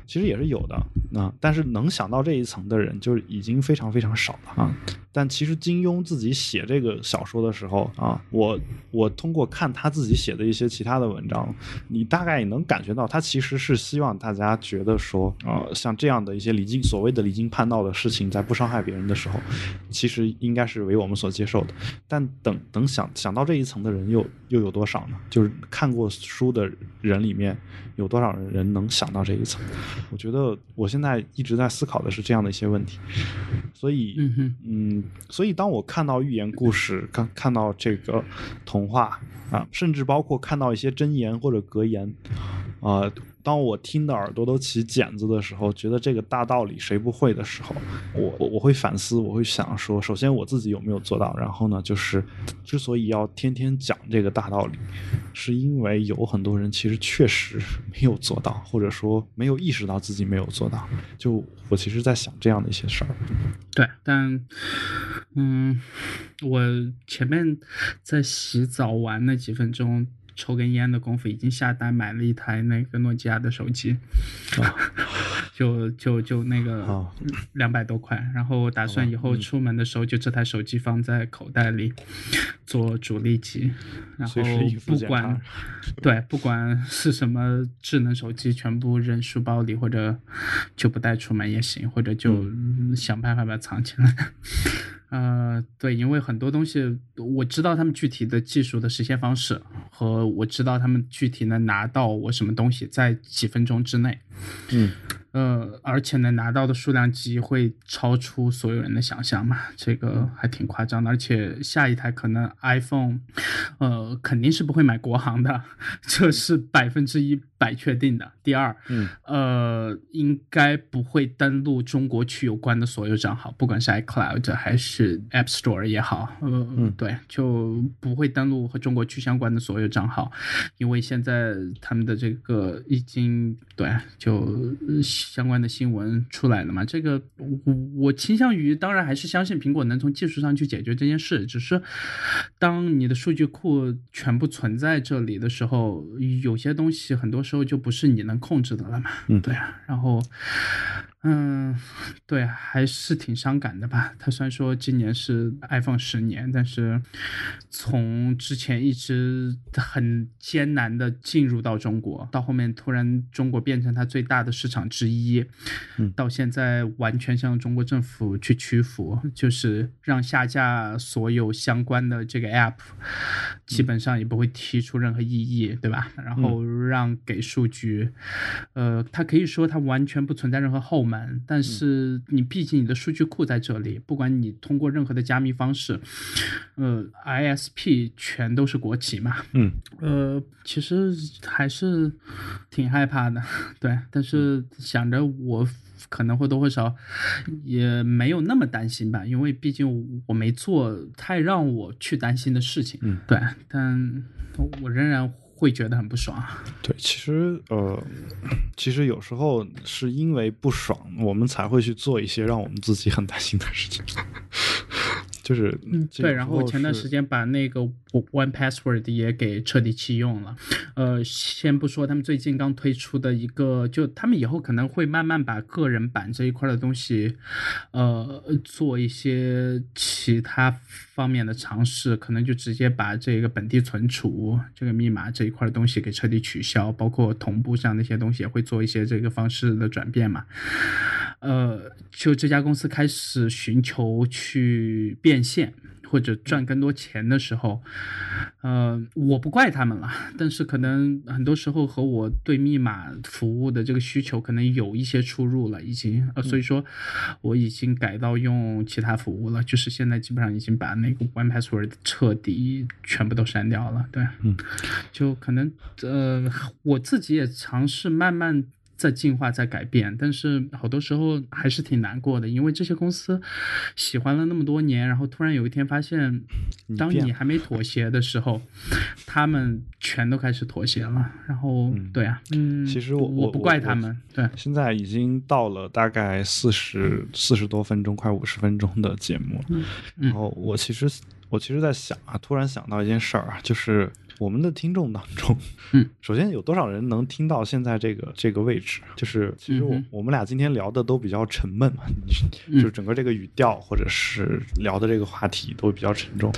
其实也是有的啊，但是能想到这一层的人，就是已经非常非常少了啊。但其实金庸自己写这个小说的时候啊，我我通过看他自己写的一些其他的文章，你大概也能感觉到，他其实是希望大家觉得说，呃，像这样的一些离经所谓的离经叛道的事情，在不伤害别人的时候，其实应该是为我们所接受的。但等等想想到这一层的人又又有多少呢？就是看过书的人里面有多少人能想到这一层？我觉得我现在一直在思考的是这样的一些问题，所以嗯嗯，所以当我看到寓言故事，看看到这个童话啊，甚至包括看到一些箴言或者格言啊、当我听的耳朵都起茧子的时候，觉得这个大道理谁不会的时候，我我我会反思，我会想说，首先我自己有没有做到，然后呢，就是之所以要天天讲这个大道理，是因为有很多人其实确实没有做到，或者说没有意识到自己没有做到。就我其实在想这样的一些事儿。对，但嗯，我前面在洗澡玩那几分钟。抽根烟的功夫，已经下单买了一台那个诺基亚的手机，就就就那个啊两百多块，然后打算以嗯。后出门的时候就这台手机放在口袋里做主力机，然后不管对不管是什么智能手机，全部扔书包里或者就不带出门也行，或者就想办法把它藏起来。呃，对，因为很多东西我知道他们具体的技术的实现方式，和我知道他们具体能拿到我什么东西，在几分钟之内。嗯呃，而且能拿到的数量级会超出所有人的想象嘛，这个还挺夸张的。而且下一台可能 iPhone，呃，肯定是不会买国行的，这是百分之一百确定的。第二，嗯呃，应该不会登录中国区有关的所有账号，不管是 iCloud 还是 App Store 也好，呃，嗯对，就不会登录和中国区相关的所有账号，因为现在他们的这个已经对就呃相关的新闻出来了嘛，这个我我倾向于当然还是相信苹果能从技术上去解决这件事，只是当你的数据库全部存在这里的时候，有些东西很多时候就不是你能控制的了嘛，嗯对啊，然后。嗯，对，还是挺伤感的吧。他虽然说今年是 iPhone 十年，但是从之前一直很艰难的进入到中国，到后面突然中国变成它最大的市场之一，嗯到现在完全向中国政府去屈服，就是让下架所有相关的这个 App，基本上也不会提出任何异议，对吧？然后让给数据，呃，它可以说它完全不存在任何后门，但是你毕竟你的数据库在这里，不管你通过任何的加密方式，呃，ISP 全都是国企嘛，嗯。呃，其实还是挺害怕的，对，但是想着我可能或多或少也没有那么担心吧，因为毕竟我没做太让我去担心的事情，嗯。对，但我仍然会觉得很不爽。对，其实呃，其实有时候是因为不爽，我们才会去做一些让我们自己很担心的事情。就是嗯对，然后我前段时间把那个 One Password 也给彻底弃用了。呃，先不说他们最近刚推出的一个，就他们以后可能会慢慢把个人版这一块的东西，呃，做一些其他方面的尝试，可能就直接把这个本地存储这个密码这一块的东西给彻底取消，包括同步上那些东西也会做一些这个方式的转变嘛。呃，就这家公司开始寻求去变现或者赚更多钱的时候，呃，我不怪他们了，但是可能很多时候和我对密码服务的这个需求可能有一些出入了，已经，呃，所以说我已经改到用其他服务了，就是现在基本上已经把那个 One Password 彻底全部都删掉了，对，嗯，就可能呃，我自己也尝试慢慢。在进化，在改变，但是好多时候还是挺难过的，因为这些公司喜欢了那么多年，然后突然有一天发现，当你还没妥协的时候，他们全都开始妥协了。然后，对啊，嗯，其实我我不怪他们，对，现在已经到了大概四十四十多分钟，快五十分钟的节目了。嗯然后我其实我其实在想啊，突然想到一件事儿啊，就是我们的听众当中，嗯，首先有多少人能听到现在这个这个位置？就是其实我、嗯我们俩今天聊的都比较沉闷嘛，嗯就是整个这个语调或者是聊的这个话题都比较沉重。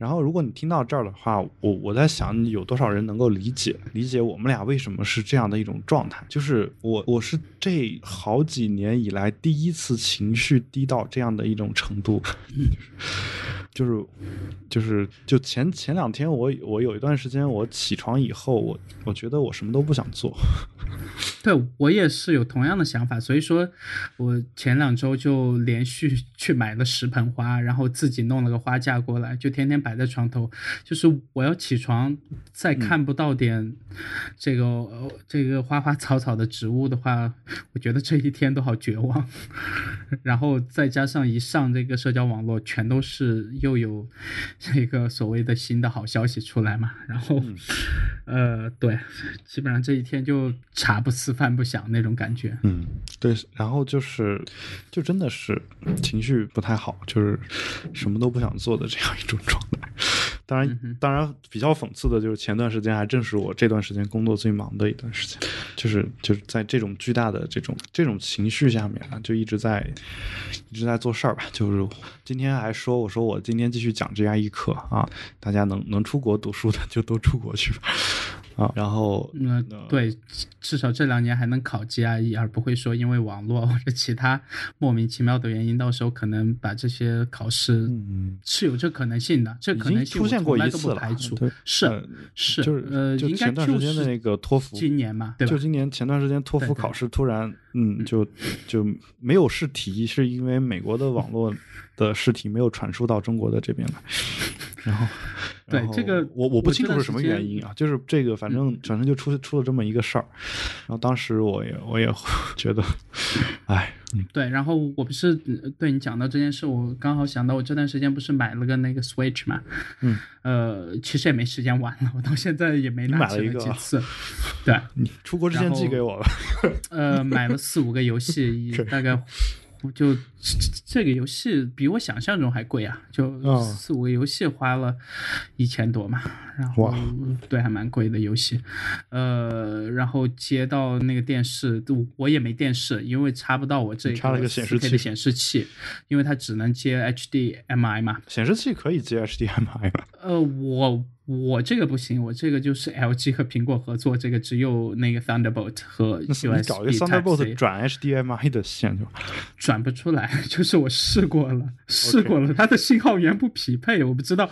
然后，如果你听到这儿的话，我我在想，有多少人能够理解理解我们俩为什么是这样的一种状态？就是我我是这好几年以来第一次情绪低到这样的一种程度，就是就是就前前两天我我有一段时间我起床以后我我觉得我什么都不想做，对我也是有同样的想法，所以说我前两周就连续去买了十盆花，然后自己弄了个花架过来，就天天摆在床头。就是我要起床再看不到点这个、呃这个花花草草的植物的话，我觉得这一天都好绝望。然后再加上一上这个社交网络，全都是又有这个所谓的新的好消息出来嘛，然后、呃，对，基本上这一天就茶不思饭不想那种感觉。嗯，对，然后就是就真的是情绪不太好，就是什么都不想做的这样一种状态。当然，当然比较讽刺的就是前段时间还正是我这段时间工作最忙的一段时间，就是就是在这种巨大的这种这种情绪下面啊，就一直在一直在做事儿吧。就是今天还说我说我今天继续讲 GRE 课啊，大家能能出国读书的就都出国去吧啊。然后嗯，对，至少这两年还能考 GRE，而不会说因为网络或者其他莫名其妙的原因，到时候可能把这些考试嗯是有这可能性的。这可能性出现过一次排除对，是呃是，就是呃，就应该前段时间的就是那个托福今年嘛，对吧就？今年前段时间托福考试突然，嗯，就就没有试题，是因为美国的网络的尸体没有传输到中国的这边来。然后，对这个我我不清楚是什么原因啊，就是这个反正反正就出出了这么一个事儿，然后当时我也我也觉得，哎，嗯。对，然后我不是呃对你讲到这件事，我刚好想到我这段时间不是买了个那个 Switch 嘛，嗯，呃，其实也没时间玩了，我到现在也没你拿起买了几次，对，你出国之前寄给我吧，呃，买了四五个游戏，大概就这这个游戏比我想象中还贵啊，就哦四五个游戏花了一千多嘛，然后哇对还蛮贵的游戏，呃，然后接到那个电视，我也没电视，因为插不到我这你插了个显示 4K 的器显示器，因为它只能接 HDMI 嘛，显示器可以接 HDMI 吗？呃，我我这个不行，我这个就是 LG 和苹果合作，这个只有那个 Thunderbolt 和 USB 你找一个 Thunderbolt 转 HDMI 的线就 转不出来，就是我试过了，试过了，它的信号源不匹配，我不知道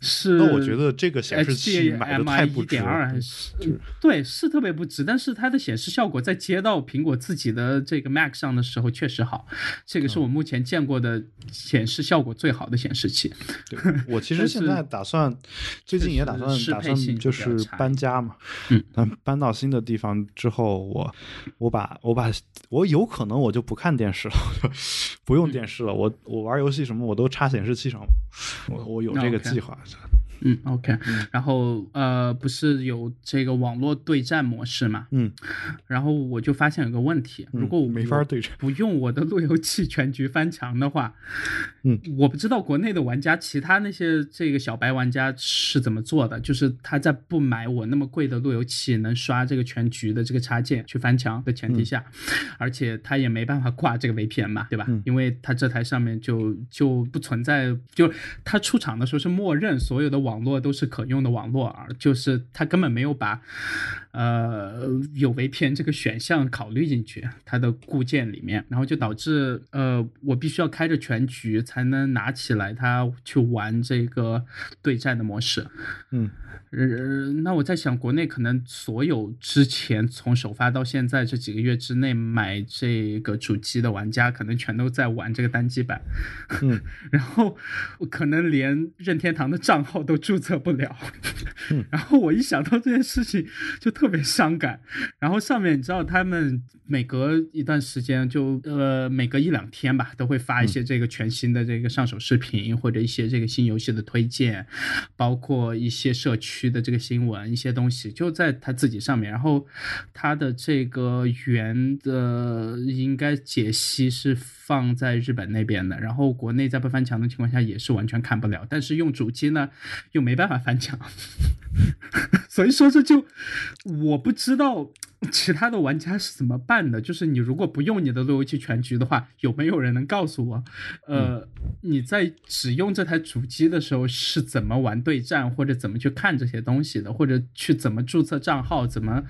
是。那我觉得这个显示器买的太一点二还是对，是特别不值，但是它的显示效果在接到苹果自己的这个 Mac 上的时候确实好，这个是我目前见过的显示效果最好的显示器。对，我其实 现在打算，最近也打算打算就是搬家嘛。嗯，但搬到新的地方之后，我我把我把我有可能我就不看电视了，不用电视了。我我玩游戏什么我都插显示器上，我我有这个计划。嗯，OK，然后呃，不是有这个网络对战模式嘛？嗯，然后我就发现有个问题，如果我没法对战。不用我的路由器全局翻墙的话，嗯，我不知道国内的玩家，其他那些这个小白玩家是怎么做的，就是他在不买我那么贵的路由器，能刷这个全局的这个插件去翻墙的前提下，而且他也没办法挂这个 VPN 嘛，对吧？嗯。因为他这台上面就就不存在，就他出厂的时候是默认所有的网网络都是可用的网络，啊就是他根本没有把呃有 VPN 这个选项考虑进去它的固件里面，然后就导致呃我必须要开着全局才能拿起来它去玩这个对战的模式。嗯呃，那我在想，国内可能所有之前从首发到现在这几个月之内买这个主机的玩家，可能全都在玩这个单机版，嗯，然后我可能连任天堂的账号都注册不了，嗯。然后我一想到这件事情就特别伤感。然后上面你知道，他们每隔一段时间就呃每隔一两天吧，都会发一些这个全新的这个上手视频，或者一些这个新游戏的推荐，包括一些社区的这个新闻，一些东西就在他自己上面。然后他的这个原的应该解析是放在日本那边的，然后国内在不翻墙的情况下也是完全看不了，但是用主机呢又没办法翻墙。所以说这就我不知道 其他的玩家是怎么办的？就是你如果不用你的路由器全局的话，有没有人能告诉我？呃，你在使用这台主机的时候是怎么玩对战，或者怎么去看这些东西的，或者去怎么注册账号？怎么？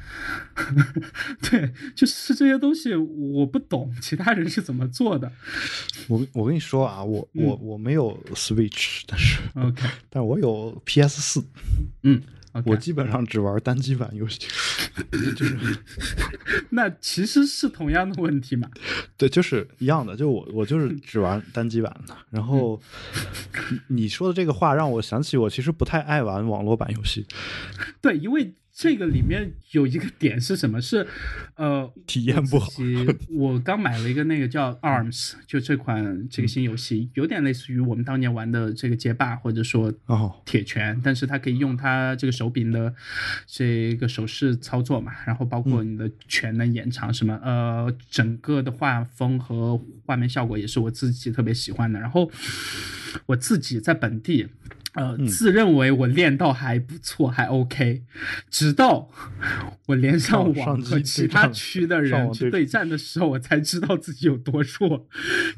对，就是这些东西我不懂，其他人是怎么做的？我我跟你说啊，我我我没有 Switch，但是 OK，但我有 PS 四，嗯。我基本上只玩单机版游戏，就是，那其实是同样的问题嘛？对，就是一样的，就我我就是只玩单机版的。然后你说的这个话让我想起，我其实不太爱玩网络版游戏。对，因为。这个里面有一个点是什么？是，呃，体验不好。我刚买了一个那个叫 Arms，就这款这个新游戏，有点类似于我们当年玩的这个街霸或者说铁拳，但是它可以用它这个手柄的这个手势操作嘛，然后包括你的拳能延长什么，呃，整个的画风和画面效果也是我自己特别喜欢的。然后我自己在本地。呃，自认为我练到还不错，还 OK，直到我连上网和其他区的人去对战的时候，我才知道自己有多弱。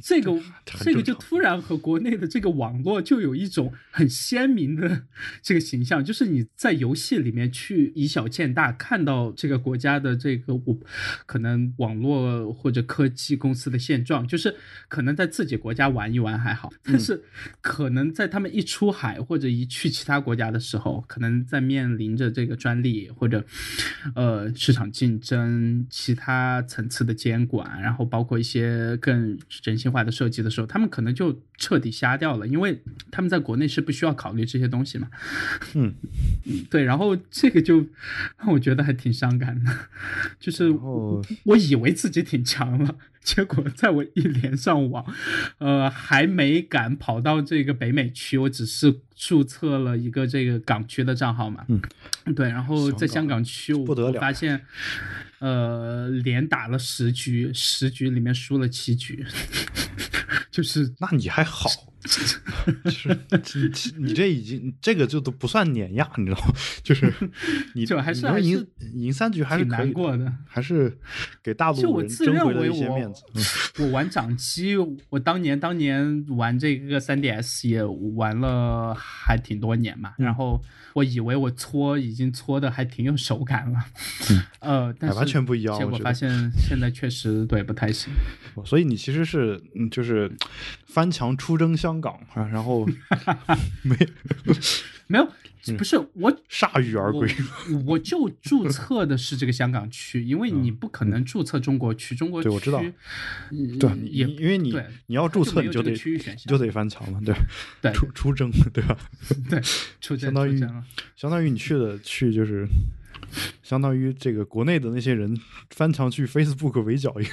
这个这个就突然和国内的这个网络就有一种很鲜明的这个形象，就是你在游戏里面去以小见大，看到这个国家的这个我可能网络或者科技公司的现状，就是可能在自己国家玩一玩还好，但是可能在他们一出海。或者一去其他国家的时候，可能在面临着这个专利或者，呃，市场竞争、其他层次的监管，然后包括一些更人性化的设计的时候，他们可能就彻底瞎掉了，因为他们在国内是不需要考虑这些东西嘛。嗯，对，然后这个就让我觉得还挺伤感的，就是我以为自己挺强了。结果在我一连上网，呃，还没敢跑到这个北美区，我只是注册了一个这个港区的账号嘛。嗯，对，然后在香港区，我发现，呃，连打了十局，十局里面输了七局，就是，那你还好。就是你你这已经这个就都不算碾压，你知道吗？就是 你就还是还赢赢三局还是难过的，还是给大陆人争回了一些面子。我玩掌机，我当年当年玩这个三 DS 也玩了还挺多年嘛，然后我以为我搓已经搓的还挺有手感了，呃，但是完全不一样，结果发现现在确实对不太行。所以你其实是就是翻墙出征香港啊，然后 没没有不是我铩羽而归，我就注册的是这个香港区，因为你不可能注册中国区，中国区对我知道，对，也因为你你要注册你就得就得翻墙嘛，对对出出征对吧？对，出相当于相当于你去的去就是。相当于这个国内的那些人翻墙去 Facebook 围剿一个，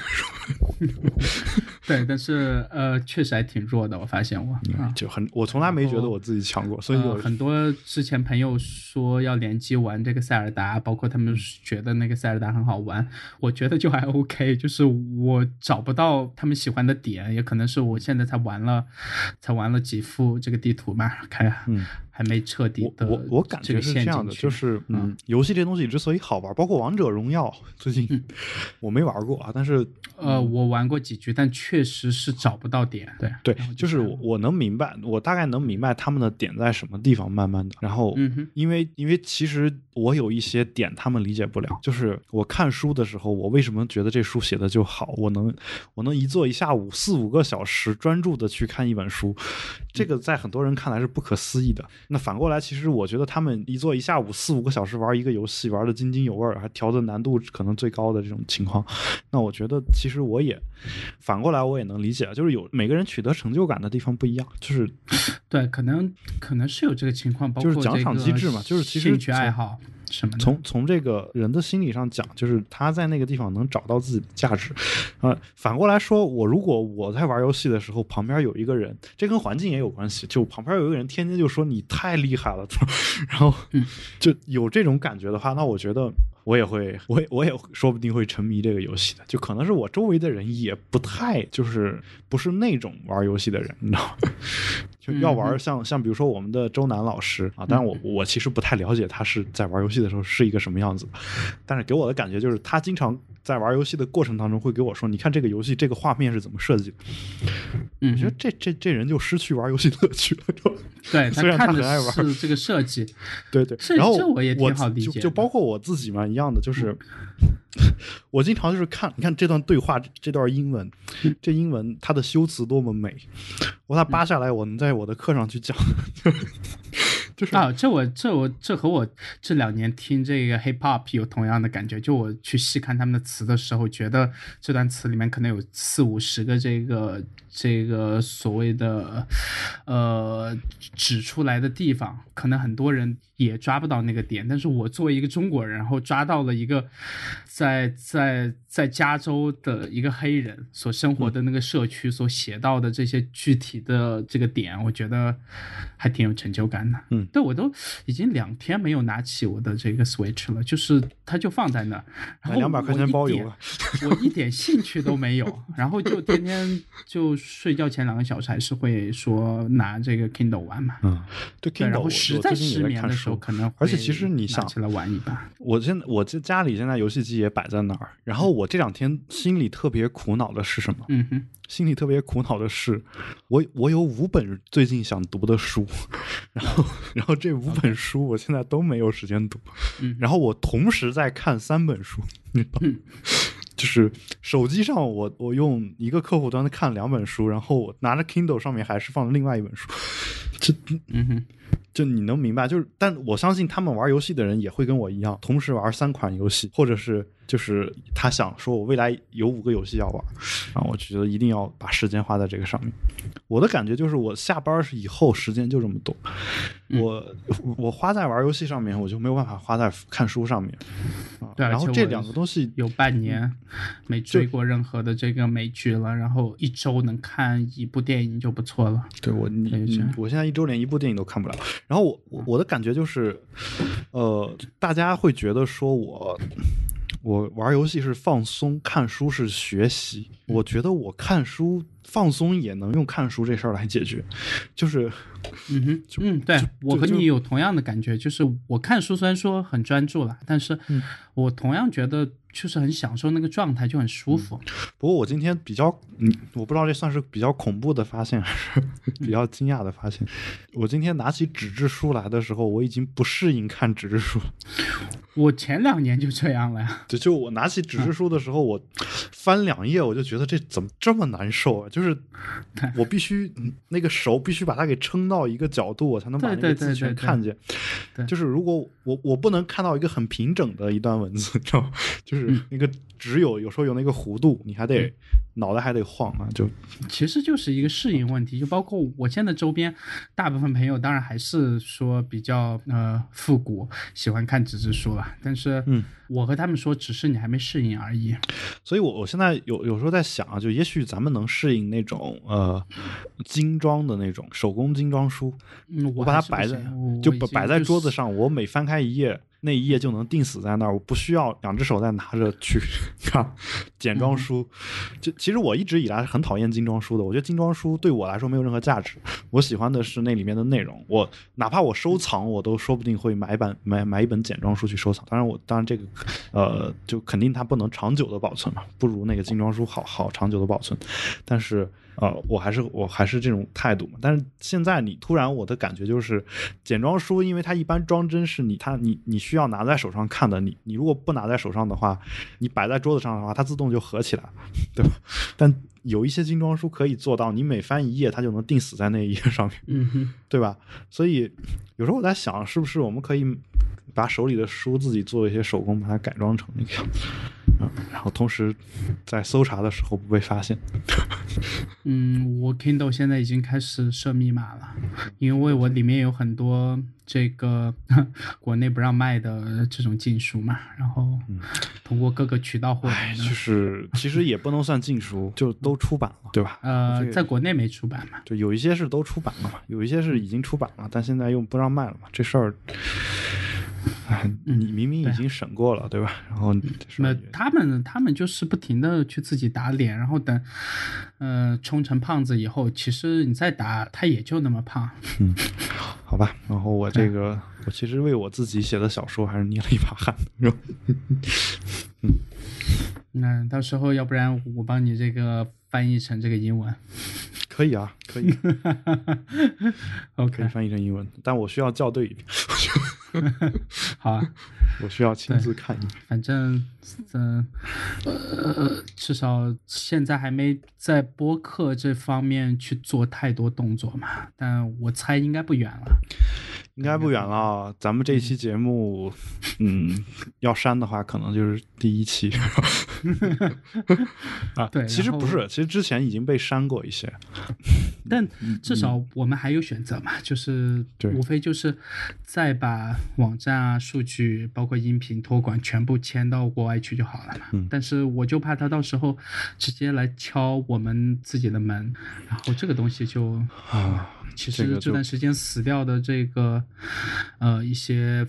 对，但是呃，确实还挺弱的。我发现我就很，我从来没觉得我自己强过，所以有很多之前朋友说要联机玩这个塞尔达，包括他们觉得那个塞尔达很好玩，我觉得就还 OK，就是我找不到他们喜欢的点，也可能是我现在才玩了，才玩了几副这个地图嘛，看嗯。还没彻底的，我我感觉是这样的，就是嗯，游戏这东西之所以好玩，包括王者荣耀，最近 我没玩过啊，但是呃，我玩过几局，但确实是找不到点，对对，就是我能明白，我大概能明白他们的点在什么地方，慢慢的，然后因为因为其实我有一些点他们理解不了，就是我看书的时候，我为什么觉得这书写的就好，我能我能一坐一下午四五个小时专注的去看一本书，这个在很多人看来是不可思议的。那反过来，其实我觉得他们一坐一下午四五个小时玩一个游戏，玩的津津有味儿，还调的难度可能最高的这种情况，那我觉得其实我也反过来我也能理解，就是有每个人取得成就感的地方不一样，就是对，可能可能是有这个情况，包括就是奖赏机制嘛，就是其实兴趣爱好。从从这个人的心理上讲，就是他在那个地方能找到自己的价值，啊，反过来说，我如果我在玩游戏的时候，旁边有一个人，这跟环境也有关系，就旁边有一个人天天就说你太厉害了，然后就有这种感觉的话，那我觉得我也会，我也我也说不定会沉迷这个游戏的，就可能是我周围的人也不太就是不是那种玩游戏的人，你知道吗？就要玩像像比如说我们的周南老师啊，但是我我其实不太了解他是在玩游戏的时候是一个什么样子，但是给我的感觉就是他经常在玩游戏的过程当中会给我说，你看这个游戏这个画面是怎么设计的，嗯我觉得这这这人就失去玩游戏乐趣了，就对 虽然他很爱玩是这个设计，对对，然后这我也挺好理解的就包括我自己嘛，一样的，就是 我经常就是看，你看这段对话，这这段英文，这英文它的修辞多么美，我把它扒下来，我能在我的课上去讲，啊，这我这我这和我这两年听这个 hip hop 有同样的感觉。就我去细看他们的词的时候，觉得这段词里面可能有四五十个这个这个所谓的呃指出来的地方，可能很多人也抓不到那个点。但是我作为一个中国人，然后抓到了一个在在在加州的一个黑人所生活的那个社区所写到的这些具体的这个点，我觉得还挺有成就感的。嗯对我都已经两天没有拿起我的这个 Switch 了，就是它就放在那儿，然后两百块钱包邮了，我一点兴趣都没有，然后就天天就睡觉前两个小时还是会说拿这个 Kindle 玩嘛。嗯，对对，，Kindle，然后我实在失眠的时候，看书可能而且其实你想起来玩一把。我现在我这家里现在游戏机也摆在那儿，然后我这两天心里特别苦恼的是什么？嗯哼，心里特别苦恼的是，我我有五本最近想读的书，然后然后这五本书我现在都没有时间读，嗯然后我同时在看三本书，你知道吗？就是手机上我我用一个客户端看两本书，然后我拿着 Kindle 上面还是放了另外一本书，这嗯哼，就你能明白，就是，但我相信他们玩游戏的人也会跟我一样，同时玩三款游戏，或者是就是他想说，我未来有五个游戏要玩，然后我觉得一定要把时间花在这个上面。我的感觉就是，我下班以后时间就这么多，嗯我我花在玩游戏上面，我就没有办法花在看书上面啊。对然后这两个东西有半年没追过任何的这个美剧了，然后一周能看一部电影就不错了。对我，我现在一周连一部电影都看不了。然后我我我的感觉就是，呃，大家会觉得说我我玩游戏是放松，看书是学习。我觉得我看书放松也能用看书这事儿来解决，就是嗯哼，嗯，对我和你有同样的感觉，就是我看书虽然说很专注了，但是嗯。我同样觉得就是很享受那个状态，就很舒服。不过我今天比较，嗯，我不知道这算是比较恐怖的发现，还是比较惊讶的发现。我今天拿起纸质书来的时候，我已经不适应看纸质书了。我前两年就这样了呀，就就我拿起纸质书的时候，我翻两页，我就觉得这怎么这么难受啊？就是我必须嗯那个手必须把它给撑到一个角度，我才能把那对对个字对对对全看见。对就是如果我我不能看到一个很平整的一段文字，知道吗？就是那个只有有时候有那个弧度，你还得脑袋还得晃啊，就其实就是一个适应问题，就包括我现在周边大部分朋友，当然还是说比较呃复古，喜欢看纸质书吧。但是，嗯，我和他们说，只是你还没适应而已。所以我，我现在有有时候在想啊，就也许咱们能适应那种呃精装的那种手工精装书，嗯，我把它摆在就摆在桌子上，我每翻开一页，那一页就能定死在那儿，我不需要两只手再拿着去看简嗯装书。就其实我一直以来是很讨厌精装书的，我觉得精装书对我来说没有任何价值。我喜欢的是那里面的内容，我哪怕我收藏，我都说不定会买一本买买一本简装书去收藏。当然我当然这个呃，就肯定它不能长久的保存嘛，不如那个精装书好好长久的保存。但是呃，我还是我还是这种态度嘛。但是现在你突然我的感觉就是，简装书因为它一般装帧是你它你你需要拿在手上看的，你你如果不拿在手上的话，你摆在桌子上的话，它自动就合起来了，对吧？但有一些精装书可以做到，你每翻一页，它就能定死在那一页上面，嗯，对吧？所以有时候我在想，是不是我们可以把手里的书自己做一些手工，把它改装成那个样子，嗯，然后同时在搜查的时候不被发现。嗯，我 Kindle 现在已经开始设密码了，因为我里面有很多这个 国内不让卖的这种禁书嘛，然后通过各个渠道获得哎，的。就是 其实也不能算禁书，就都出版了，对吧？呃这，个在国内没出版嘛？就有一些是都出版了嘛，有一些是已经出版了，但现在又不让卖了嘛，这事儿，哎，你明明已经审过了，对吧？然后那他们他们就是不停的去自己打脸，然后等，呃，冲成胖子以后，其实你再打他也就那么胖。嗯好吧，然后我这个，我其实为我自己写的小说还是捏了一把汗。嗯。那到时候要不然我帮你这个翻译成这个英文。可以啊，可以，可以，OK，翻译成英文，但我需要校对一遍，好啊。我需要亲自看一眼。反正，嗯，呃，至少现在还没在播客这方面去做太多动作嘛，但我猜应该不远了。应该不远了，咱们这期节目，嗯，要删的话，可能就是第一期 啊。对其实不是，其实之前已经被删过一些。但至少我们还有选择嘛，就是对无非就是再把网站啊、数据，包括音频托管全部迁到国外去就好了嘛。嗯但是我就怕他到时候直接来敲我们自己的门，然后这个东西就啊，其实这段时间死掉的这个，呃，一些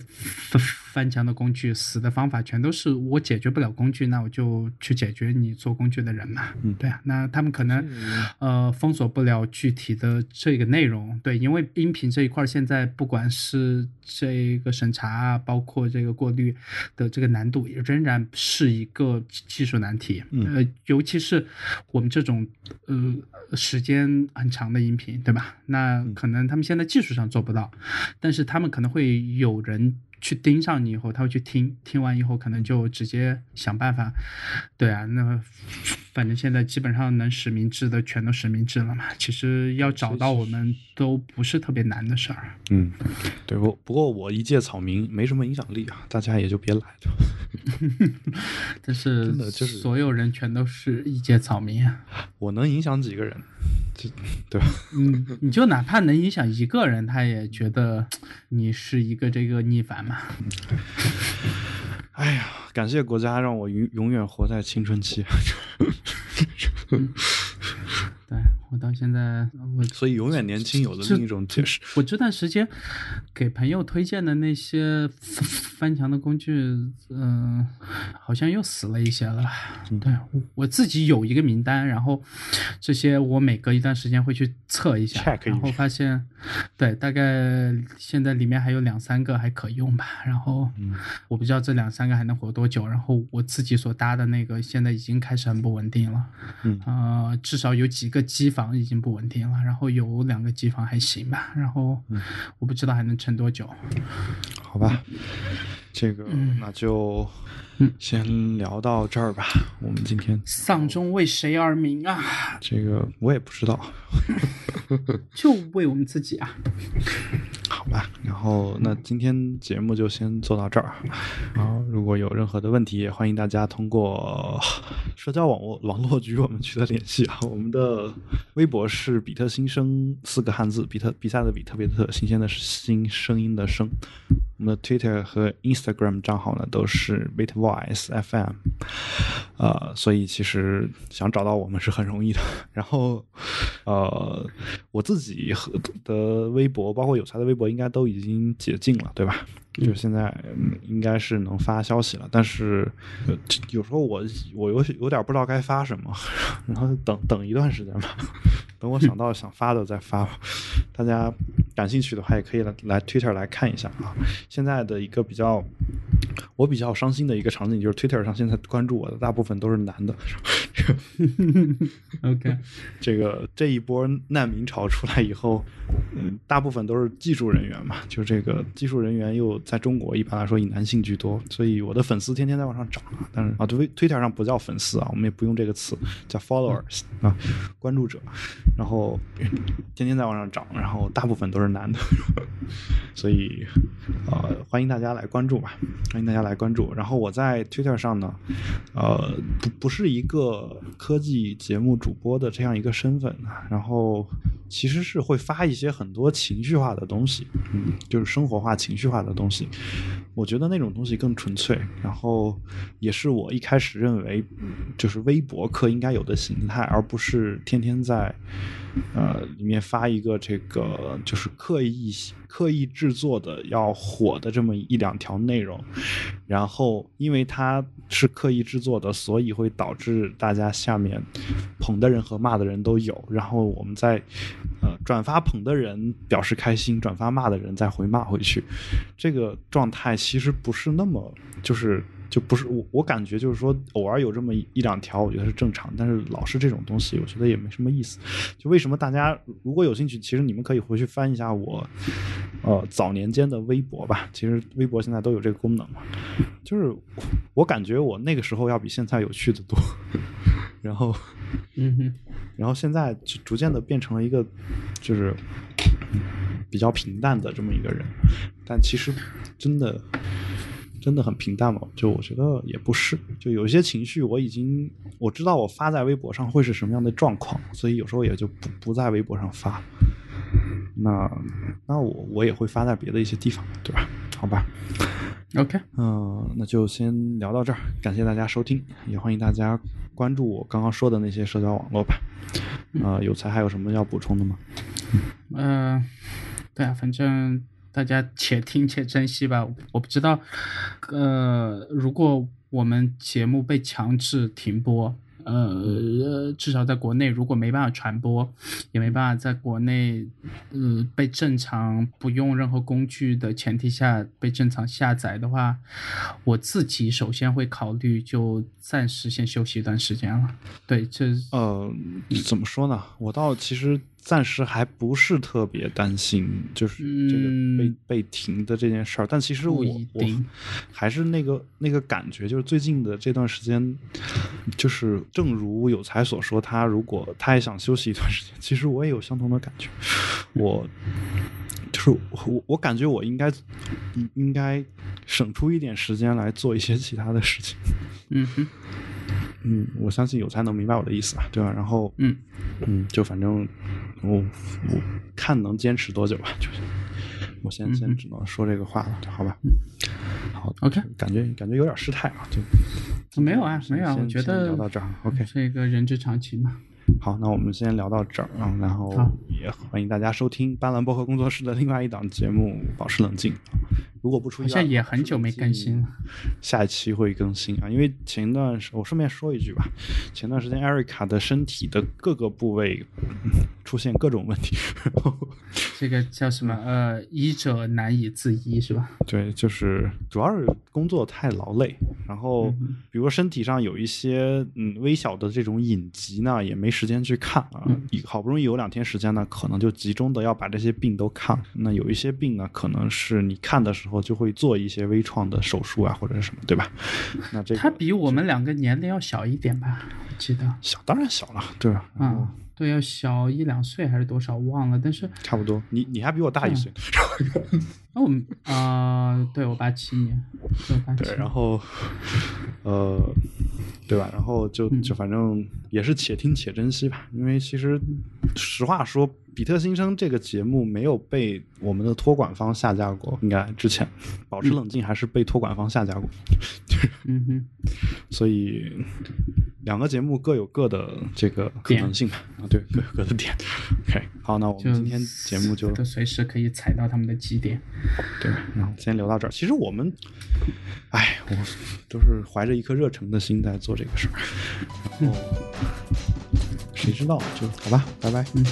翻翻墙的工具，死的方法全都是我解决不了工具，那我就去解决你做工具的人嘛。嗯对啊，那他们可能呃封锁不了具体的这个内容，对，因为音频这一块儿现在不管是这个审查啊，包括这个过滤的这个难度，也仍然是一个技术难题。嗯呃，尤其是我们这种呃时间很长的音频，对吧？那可能他们现在技术上做不到，但是他们可能会有人。去盯上你以后，他会去听，听完以后可能就直接想办法，对啊，那反正现在基本上能实名制的全都实名制了嘛。其实要找到我们都不是特别难的事儿。嗯，对，我不过我一介草民，没什么影响力啊，大家也就别来了。但是真的就是所有人全都是一介草民啊。我能影响几个人，这对吧？嗯，你就哪怕能影响一个人，他也觉得你是一个这个逆反嘛。哎呀，感谢国家让我永永远活在青春期，对我到现在，我所以永远年轻有了另一种解释。我这段时间给朋友推荐的那些翻翻墙的工具，嗯、好像又死了一些了。对我我自己有一个名单，然后这些我每隔一段时间会去测一下然后发现，对，大概现在里面还有两三个还可用吧。然后我不知道这两三个还能活多久。然后我自己所搭的那个现在已经开始很不稳定了。嗯呃，至少有几个机房已经不稳定了，然后有两个机房还行吧，然后我不知道还能撑多久。好吧，这个那就先聊到这儿吧。我们今天丧钟为谁而鸣啊？这个我也不知道，就为我们自己啊！好吧。然后那今天节目就先做到这儿。然后如果有任何的问题，也欢迎大家通过社交网络网络与我们取得联系啊。我们的微博是比特新生四个汉字，比特比赛的比，特别的特，新鲜的新，声音的声。我们的 Twitter 和 Instagram 账号呢都是 BitVoice FM，呃，所以其实想找到我们是很容易的。然后，呃，我自己和的微博，包括有才的微博，应该都已经解禁了，对吧？就现在嗯应该是能发消息了，但是有时候我我有有点不知道该发什么，然后等等一段时间吧，等我想到想发的再发吧。大家感兴趣的话，也可以来来 Twitter 来看一下啊。现在的一个比较我比较伤心的一个场景就是 Twitter 上现在关注我的大部分都是男的。OK，这个这一波难民潮出来以后，嗯，大部分都是技术人员嘛，就这个技术人员又在中国一般来说以男性居多，所以我的粉丝天天在往上涨啊。但是啊，推推特上不叫粉丝啊，我们也不用这个词，叫 followers 啊，关注者。然后 天天在往上涨，然后大部分都是男的，所以呃，欢迎大家来关注吧，欢迎大家来关注。然后我在 Twitter 上呢，呃，不不是一个科技节目主播的这样一个身份，然后其实是会发一些很多情绪化的东西，嗯，就是生活化、情绪化的东西。我觉得那种东西更纯粹，然后也是我一开始认为就是微博客应该有的形态，而不是天天在呃里面发一个这个就是刻意刻意制作的要火的这么一两条内容，然后因为它是刻意制作的，所以会导致大家下面捧的人和骂的人都有，然后我们在呃转发捧的人表示开心，转发骂的人再回骂回去，这个状态其实不是那么就是。就不是我，我感觉就是说，偶尔有这么一一两条，我觉得是正常。但是老是这种东西，我觉得也没什么意思。就为什么大家如果有兴趣，其实你们可以回去翻一下我，呃，早年间的微博吧。其实微博现在都有这个功能嘛。就是我感觉我那个时候要比现在有趣的多。然后，嗯哼，然后现在就逐渐的变成了一个，就是比较平淡的这么一个人。但其实真的。真的很平淡吗？就我觉得也不是，就有一些情绪我已经我知道我发在微博上会是什么样的状况，所以有时候也就不不在微博上发。那那我我也会发在别的一些地方，对吧？好吧。OK，嗯、那就先聊到这儿，感谢大家收听，也欢迎大家关注我刚刚说的那些社交网络吧。呃，有才还有什么要补充的吗？呃，对啊，反正大家且听且珍惜吧。我不知道，呃，如果我们节目被强制停播，呃，至少在国内如果没办法传播，也没办法在国内，呃，被正常不用任何工具的前提下被正常下载的话，我自己首先会考虑就暂时先休息一段时间了。对，这呃，怎么说呢？我倒其实暂时还不是特别担心，就是这个被、嗯被停的这件事儿。但其实我我还是那个那个感觉，就是最近的这段时间，就是正如有才所说，他如果他也想休息一段时间，其实我也有相同的感觉。我就是我我感觉我应该应应该省出一点时间来做一些其他的事情。嗯哼，嗯，我相信有才能明白我的意思吧，对吧？然后，嗯嗯，就反正我我看能坚持多久吧，就是我先先只能说这个话了，好吧？好 OK 感觉感觉有点失态啊，就没有啊，没有我觉得聊到这儿，OK，这个人之常情嘛。好，那我们先聊到这儿啊，然后也欢迎大家收听斑斓薄荷工作室的另外一档节目《保持冷静》。如果不出意外，好像也很久没更新了。下一期会更新啊，因为前一段时我顺便说一句吧，前段时间艾瑞卡的身体的各个部位嗯出现各种问题，这个叫什么？呃，医者难以自医是吧？对，就是主要是工作太劳累，然后嗯比如说身体上有一些嗯微小的这种隐疾呢，也没时间去看啊，嗯好不容易有两天时间呢，可能就集中的要把这些病都看。那有一些病呢，可能是你看的时候就会做一些微创的手术啊，或者是什么，对吧？那这个他比我们两个年龄要小一点吧？我记得。小当然小了，对吧？然后啊，对，要小一两岁还是多少忘了，但是差不多，你你还比我大一岁，哦，啊、对我八七年，对然后，呃，对吧？然后就就反正也是且听且珍惜吧，因为其实实话说，《比特新生》这个节目没有被我们的托管方下架过，应该之前保持冷静还是被托管方下架过，嗯哼，所以 两个节目各有各的这个可能性吧，啊，对，各有各的点。OK，好，那我们今天节目就就随时可以踩到他们的基点。对，然后先聊到这儿。其实我们，哎，我都是怀着一颗热诚的心在做这个事儿，然后谁知道就好吧，拜拜。嗯，